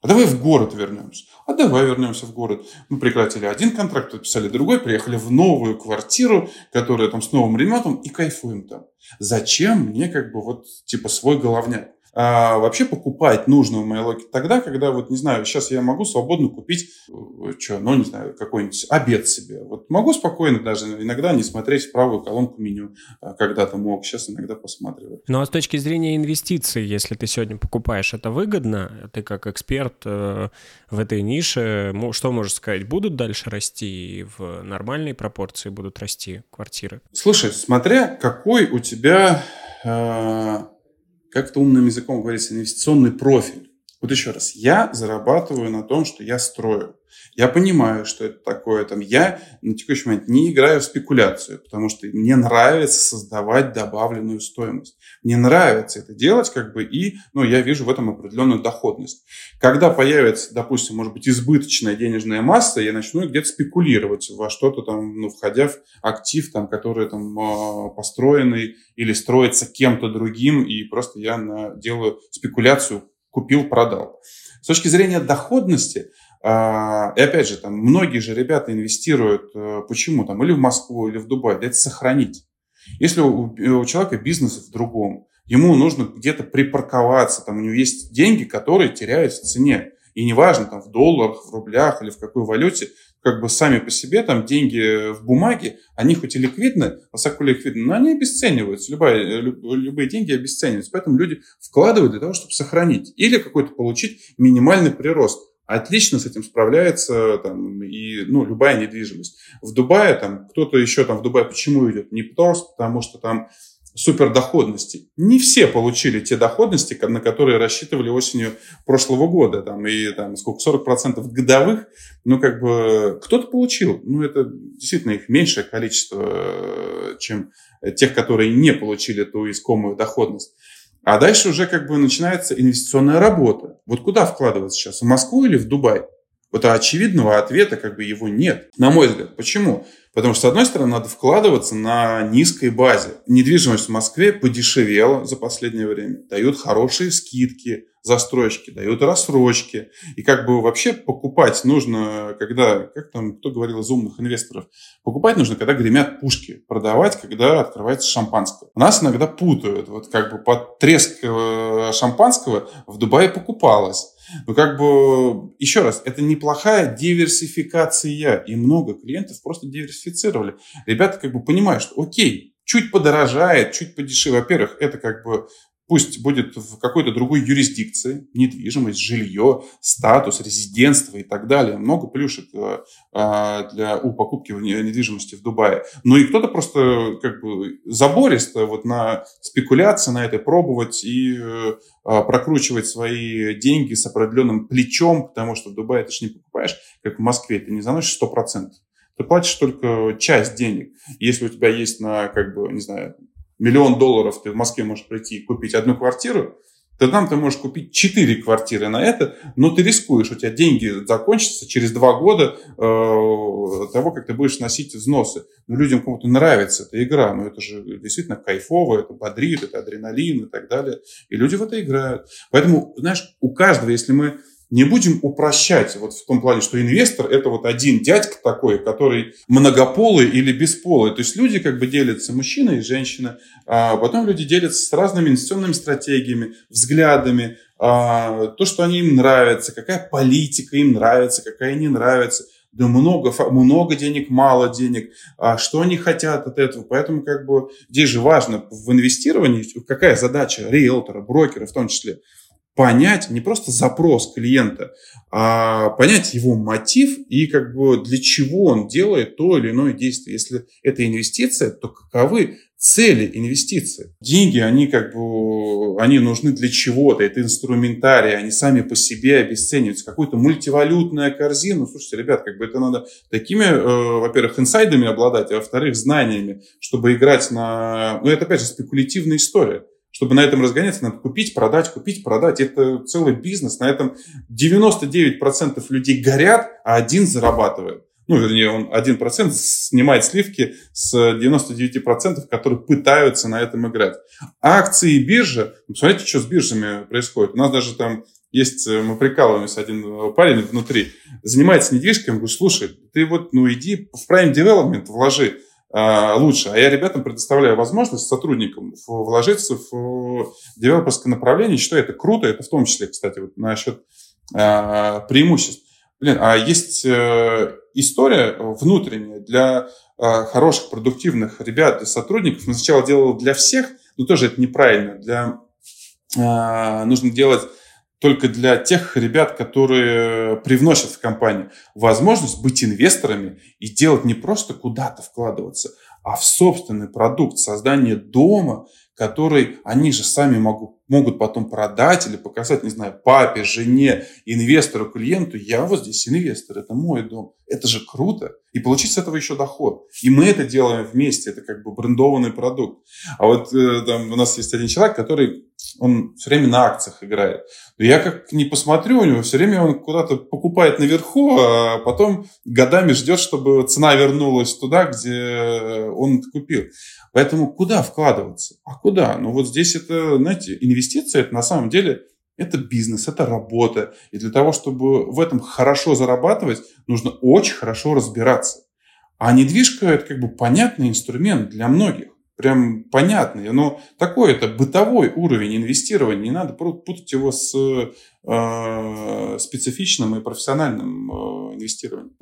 А давай в город вернемся. А давай вернемся в город. Мы прекратили один контракт, подписали другой, приехали в новую квартиру, которая там с новым ремонтом, и кайфуем там. Зачем мне как бы вот типа свой головняк? А вообще покупать нужно в моей логике тогда, когда, вот не знаю, сейчас я могу свободно купить, э, что, ну, не знаю, какой-нибудь обед себе. Вот могу спокойно даже иногда не смотреть в правую колонку меню, а когда-то мог, сейчас иногда посматриваю. Ну, а с точки зрения инвестиций, если ты сегодня покупаешь, это выгодно? Ты как эксперт э, в этой нише, что можешь сказать? Будут дальше расти в нормальной пропорции будут расти квартиры? Слушай, смотря какой у тебя э, как это умным языком говорится, инвестиционный профиль. Вот еще раз, я зарабатываю на том, что я строю. Я понимаю, что это такое. Там, я на текущий момент не играю в спекуляцию, потому что мне нравится создавать добавленную стоимость. Мне нравится это делать, как бы, и ну, я вижу в этом определенную доходность. Когда появится, допустим, может быть, избыточная денежная масса, я начну где-то спекулировать во что-то там, ну, входя в актив, там, который там а, построенный или строится кем-то другим, и просто я делаю спекуляцию купил-продал. С точки зрения доходности, а, и опять же, там многие же ребята инвестируют, э, почему там, или в Москву, или в Дубай, для это сохранить. Если у, у человека бизнес в другом, ему нужно где-то припарковаться, там у него есть деньги, которые теряют в цене. И неважно, там в долларах, в рублях или в какой валюте, как бы сами по себе там деньги в бумаге, они хоть и ликвидны, высоко ликвидны, но они обесцениваются. Любые, любые деньги обесцениваются. Поэтому люди вкладывают для того, чтобы сохранить или какой-то получить минимальный прирост отлично с этим справляется там, и ну, любая недвижимость. В Дубае там кто-то еще там в Дубае почему идет? Не просто потому, что там супер доходности. Не все получили те доходности, на которые рассчитывали осенью прошлого года. Там, и там, сколько, 40% годовых. Ну, как бы, кто-то получил. Ну, это действительно их меньшее количество, э, чем тех, которые не получили ту искомую доходность. А дальше уже как бы начинается инвестиционная работа. Вот куда вкладываться сейчас? В Москву или в Дубай? Вот очевидного ответа как бы его нет, на мой взгляд. Почему? Потому что, с одной стороны, надо вкладываться на низкой базе. Недвижимость в Москве подешевела за последнее время. Дают хорошие скидки, застройщики, дают рассрочки. И как бы вообще покупать нужно, когда, как там, кто говорил из умных инвесторов, покупать нужно, когда гремят пушки, продавать, когда открывается шампанское. У нас иногда путают. Вот как бы под треск э, шампанского в Дубае покупалось. Но как бы, еще раз, это неплохая диверсификация. И много клиентов просто диверсифицировали. Ребята как бы понимают, что окей, чуть подорожает, чуть подешевле. Во-первых, это как бы пусть будет в какой-то другой юрисдикции, недвижимость, жилье, статус, резидентство и так далее. Много плюшек э, а, для, у покупки недвижимости в Дубае. Ну и кто-то просто как бы заборист вот на спекуляции, на это пробовать и э, прокручивать свои деньги с определенным плечом, потому что в Дубае ты же не покупаешь, как в Москве, ты не заносишь 100%. Ты платишь только часть денег. Если у тебя есть на, как бы, не знаю, миллион долларов ты в Москве можешь прийти и купить одну квартиру, то там ты можешь купить 4 квартиры на это, но ты рискуешь, у тебя деньги закончатся через 2 года э, того, как ты будешь носить взносы. Но людям кому-то нравится эта игра, но это же действительно кайфово, это бодрит, это адреналин и так далее. И люди в это играют. Поэтому, знаешь, у каждого, если мы не будем упрощать вот в том плане, что инвестор – это вот один дядька такой, который многополый или бесполый. То есть люди как бы делятся, мужчина и женщина, а потом люди делятся с разными инвестиционными стратегиями, взглядами, а, то, что они им нравится, какая политика им нравится, какая не нравится – да много, много денег, мало денег, а что они хотят от этого. Поэтому как бы здесь же важно в инвестировании, какая задача риэлтора, брокера в том числе, понять не просто запрос клиента, а понять его мотив и как бы для чего он делает то или иное действие. Если это инвестиция, то каковы цели инвестиции? Деньги, они как бы, они нужны для чего-то, это инструментарий, они сами по себе обесцениваются. Какую-то мультивалютную корзину, слушайте, ребят, как бы это надо такими, э, во-первых, инсайдами обладать, а во-вторых, знаниями, чтобы играть на... Ну, это опять же спекулятивная история. Чтобы на этом разгоняться, надо купить, продать, купить, продать. Это целый бизнес. На этом 99% людей горят, а один зарабатывает. Ну, вернее, он 1% снимает сливки с 99%, которые пытаются на этом играть. Акции и биржа, ну, посмотрите, что с биржами происходит. У нас даже там есть, мы прикалываемся, один парень внутри занимается недвижкой, он говорит, слушай, ты вот, ну, иди в Prime Development вложи лучше. А я ребятам предоставляю возможность сотрудникам вложиться в девелоперское направление. Считаю, это круто. Это в том числе, кстати, вот насчет а, преимуществ. Блин, а есть э, история внутренняя для хороших, продуктивных ребят, для сотрудников. Мы сначала делал для всех, но тоже это неправильно. Для, нужно делать только для тех ребят, которые привносят в компанию возможность быть инвесторами и делать не просто куда-то вкладываться, а в собственный продукт, создание дома, который они же сами могут, могут потом продать или показать, не знаю, папе, жене, инвестору, клиенту. Я вот здесь инвестор, это мой дом. Это же круто. И получить с этого еще доход. И мы это делаем вместе. Это как бы брендованный продукт. А вот э, там у нас есть один человек, который он все время на акциях играет. Но я как не посмотрю, у него все время он куда-то покупает наверху, а потом годами ждет, чтобы цена вернулась туда, где он это купил. Поэтому куда вкладываться? А куда? Ну вот здесь это, знаете, инвестиция, это на самом деле это бизнес, это работа. И для того, чтобы в этом хорошо зарабатывать, нужно очень хорошо разбираться. А недвижка – это как бы понятный инструмент для многих прям понятный. Но такой это бытовой уровень инвестирования. Не надо путать его с э, специфичным и профессиональным э, инвестированием.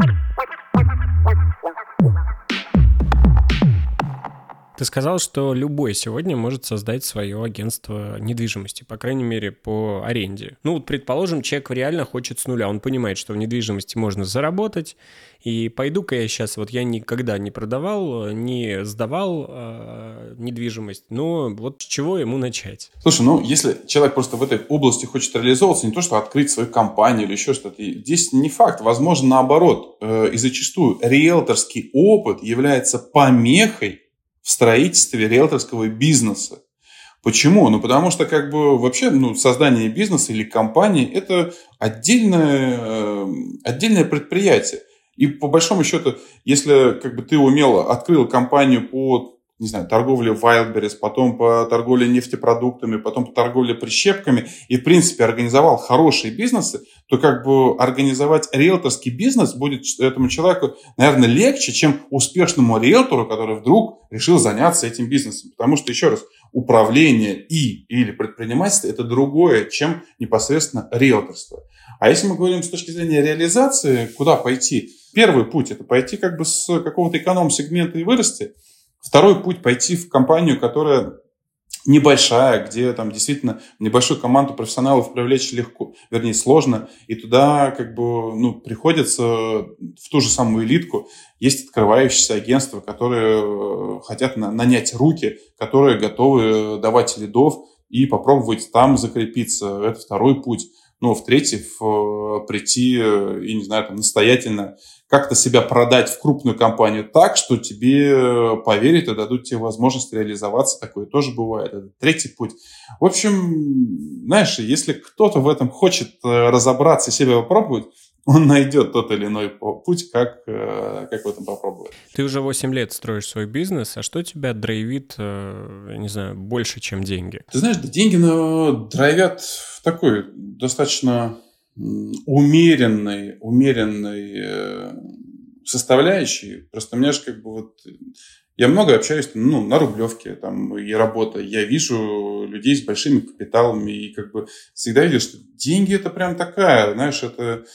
Ты сказал, что любой сегодня может создать свое агентство недвижимости, по крайней мере, по аренде. Ну, вот, предположим, человек реально хочет с нуля. Он понимает, что в недвижимости можно заработать, и пойду-ка я сейчас, вот я никогда не продавал, не сдавал э, недвижимость, но вот с чего ему начать? Слушай, ну если человек просто в этой области хочет реализовываться, не то что открыть свою компанию или еще что-то, здесь не факт, возможно наоборот. Э, и зачастую риэлторский опыт является помехой в строительстве риэлторского бизнеса. Почему? Ну, потому что, как бы, вообще, ну, создание бизнеса или компании – это отдельное, э, отдельное предприятие. И по большому счету, если как бы ты умело открыл компанию по не знаю, торговле Wildberries, потом по торговле нефтепродуктами, потом по торговле прищепками и, в принципе, организовал хорошие бизнесы, то как бы организовать риэлторский бизнес будет этому человеку, наверное, легче, чем успешному риэлтору, который вдруг решил заняться этим бизнесом. Потому что, еще раз, управление и или предпринимательство – это другое, чем непосредственно риэлторство. А если мы говорим с точки зрения реализации, куда пойти? Первый путь – это пойти как бы с какого-то эконом-сегмента и вырасти. Второй путь – пойти в компанию, которая небольшая, где там действительно небольшую команду профессионалов привлечь легко, вернее, сложно, и туда как бы, ну, приходится в ту же самую элитку. Есть открывающиеся агентства, которые э, хотят нанять руки, которые готовы давать лидов и попробовать там закрепиться. Это второй путь. Ну, в-третьих, прийти э, и, не знаю, там, настоятельно как-то себя продать в крупную компанию так, что тебе поверят и дадут тебе возможность реализоваться. Такое тоже бывает. Это третий путь. В общем, знаешь, если кто-то в этом хочет э, разобраться и себя попробовать, он найдет тот или иной путь, как, э, как в этом попробовать. Ты уже 8 лет строишь свой бизнес, а что тебя драйвит, э, не знаю, больше, чем деньги? Ты знаешь, да деньги ну, драйвят в такой достаточно умеренной, умеренной э, составляющей. Просто у меня же как бы вот... Я много общаюсь ну, на Рублевке там, и работа. Я вижу людей с большими капиталами и как бы всегда видел, что деньги это прям такая, знаешь, это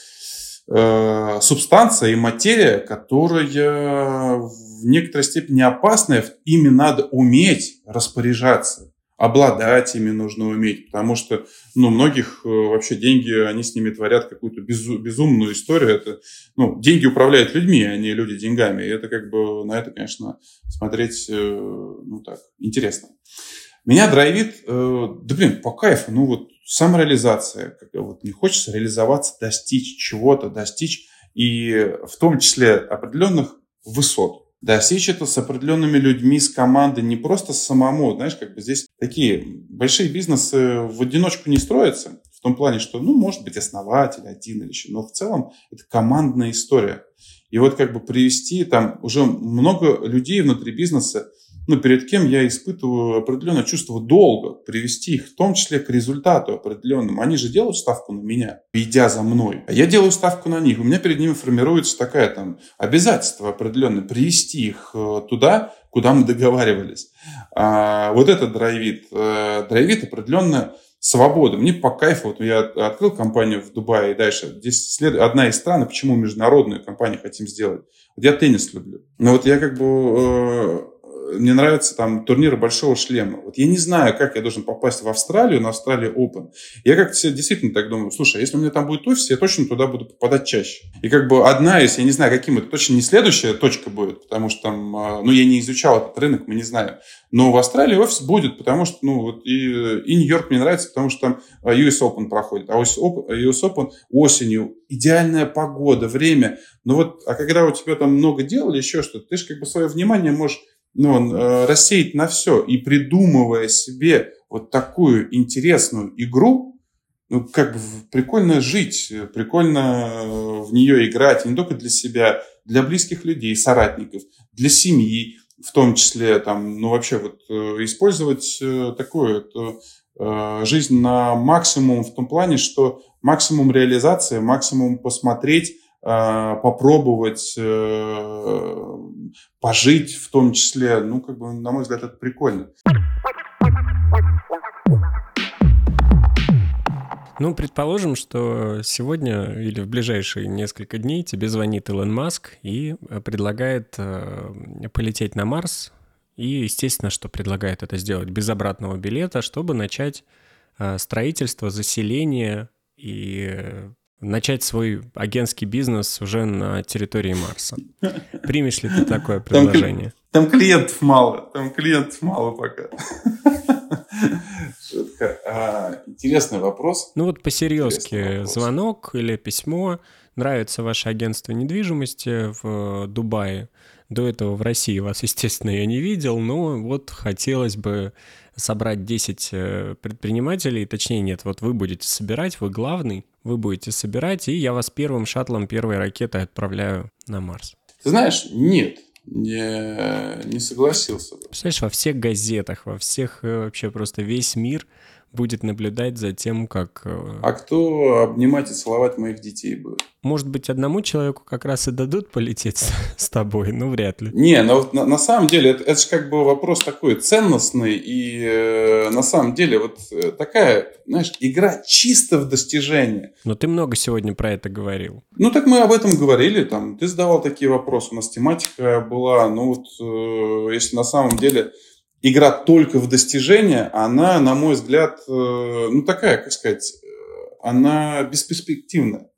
э, субстанция и материя, которая в некоторой степени опасная. Ими надо уметь распоряжаться обладать ими нужно уметь, потому что, ну, многих э, вообще деньги, они с ними творят какую-то безу- безумную историю. Это, ну, деньги управляют людьми, а не люди деньгами. И это как бы, на это, конечно, смотреть, э, ну, так, интересно. Меня драйвит, э, да, блин, по кайфу, ну, вот самореализация. Когда вот не хочется реализоваться, достичь чего-то, достичь, и в том числе определенных высот достичь это с определенными людьми, с командой, не просто самому. Знаешь, как бы здесь такие большие бизнесы в одиночку не строятся, в том плане, что, ну, может быть, основатель один или еще, но в целом это командная история. И вот как бы привести там уже много людей внутри бизнеса, ну, перед кем я испытываю определенное чувство долга, привести их в том числе к результату определенному. Они же делают ставку на меня, идя за мной. А я делаю ставку на них. У меня перед ними формируется такая там обязательство определенное, привести их э, туда, куда мы договаривались. А, вот это драйвит. Э, драйвит определенно свобода. Мне по кайфу, вот я открыл компанию в Дубае и дальше. Здесь след... одна из стран, почему международную компанию хотим сделать. Вот я теннис люблю. Но вот я как бы э, мне нравятся там турниры большого шлема. Вот я не знаю, как я должен попасть в Австралию, на Австралии Open. Я как-то себе действительно так думаю, слушай, а если у меня там будет офис, я точно туда буду попадать чаще. И как бы одна из, я не знаю, каким это точно не следующая точка будет, потому что там, а, ну, я не изучал этот рынок, мы не знаем. Но в Австралии офис будет, потому что, ну, вот и, и Нью-Йорк мне нравится, потому что там а, US Open проходит. А US Open, осенью, идеальная погода, время. Ну вот, а когда у тебя там много дел или еще что-то, ты же как бы свое внимание можешь ну, э, рассеять на все. И придумывая себе вот такую интересную игру, ну, как бы прикольно жить, прикольно э, в нее играть, не только для себя, для близких людей, соратников, для семьи, в том числе, там, ну, вообще вот э, использовать такую это, э, жизнь на максимум в том плане, что максимум реализации, максимум посмотреть, попробовать, э, пожить в том числе. Ну, как бы, на мой взгляд, это прикольно. Ну, предположим, что сегодня или в ближайшие несколько дней тебе звонит Илон Маск и э, предлагает э, полететь на Марс. И, естественно, что предлагает это сделать без обратного билета, чтобы начать э, строительство, заселение и э, начать свой агентский бизнес уже на территории Марса. Примешь ли ты такое предложение? Там, там клиентов мало, там клиентов мало пока. Шутка. А, интересный вопрос. Ну вот по-серьезки звонок или письмо. Нравится ваше агентство недвижимости в Дубае. До этого в России вас, естественно, я не видел, но вот хотелось бы собрать 10 э, предпринимателей, точнее нет, вот вы будете собирать, вы главный, вы будете собирать, и я вас первым шаттлом первой ракеты отправляю на Марс. Ты знаешь, нет, не, не согласился. Представляешь, во всех газетах, во всех э, вообще просто весь мир будет наблюдать за тем, как... Э, а кто обнимать и целовать моих детей будет? Может быть, одному человеку как раз и дадут полететь с, с тобой, ну, вряд ли. Не, но на, на самом деле это, это же как бы вопрос такой ценностный, и э, на самом деле вот э, такая, знаешь, игра чисто в достижение. Но ты много сегодня про это говорил. Ну, так мы об этом говорили, там, ты задавал такие вопросы, у нас тематика была, ну, вот, э, если на самом деле игра только в достижения, она, на мой взгляд, э, ну такая, как сказать, э, она бесперспективная.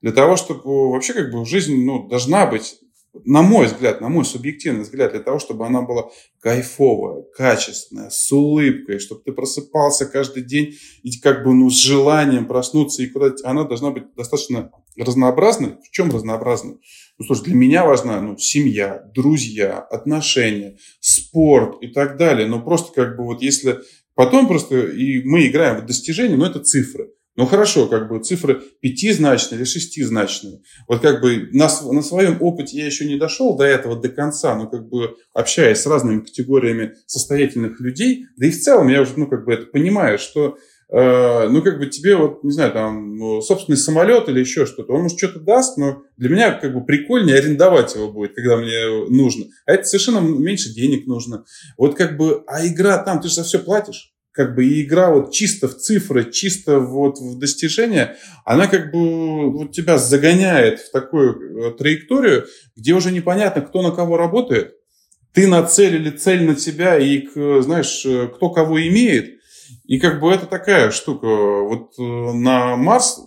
Для того, чтобы вообще как бы жизнь ну, должна быть на мой взгляд, на мой субъективный взгляд, для того, чтобы она была кайфовая, качественная, с улыбкой, чтобы ты просыпался каждый день и как бы ну, с желанием проснуться и куда-то, она должна быть достаточно разнообразной. В чем разнообразной? Ну, слушай, для меня важна ну, семья, друзья, отношения, спорт и так далее. Но просто как бы вот если потом просто и мы играем в достижения, но это цифры. Ну хорошо, как бы цифры пятизначные или шестизначные. Вот как бы на, на своем опыте я еще не дошел до этого до конца, но как бы общаясь с разными категориями состоятельных людей, да и в целом я уже, ну как бы это понимаю, что ну как бы тебе вот, не знаю, там ну, собственный самолет или еще что-то, он может что-то даст, но для меня как бы прикольнее арендовать его будет, когда мне нужно. А это совершенно меньше денег нужно. Вот как бы, а игра там, ты же за все платишь как бы и игра вот чисто в цифры, чисто вот в достижения, она как бы вот тебя загоняет в такую э, траекторию, где уже непонятно, кто на кого работает. Ты нацелили цель на тебя, и, знаешь, э, кто кого имеет. И как бы это такая штука. Вот э, на Марс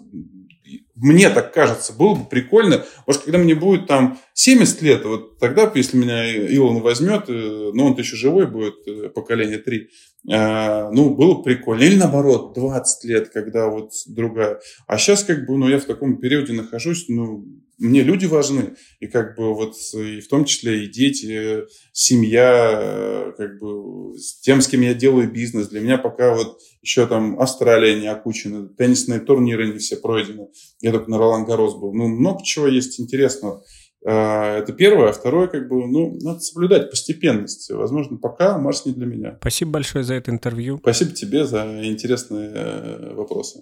мне так кажется, было бы прикольно. Может, когда мне будет там 70 лет, вот тогда, если меня Илон возьмет, э, ну, он еще живой будет, э, поколение 3, э, ну, было бы прикольно. Или наоборот, 20 лет, когда вот другая. А сейчас как бы, ну, я в таком периоде нахожусь, ну, мне люди важны, и как бы вот и в том числе и дети, семья, как бы с тем, с кем я делаю бизнес. Для меня пока вот еще там Австралия не окучена, теннисные турниры не все пройдены. Я только на Ролан Гарос был. Ну, много чего есть интересного. А, это первое. А второе, как бы, ну, надо соблюдать постепенность. Возможно, пока Марс не для меня. Спасибо большое за это интервью. Спасибо тебе за интересные э, вопросы.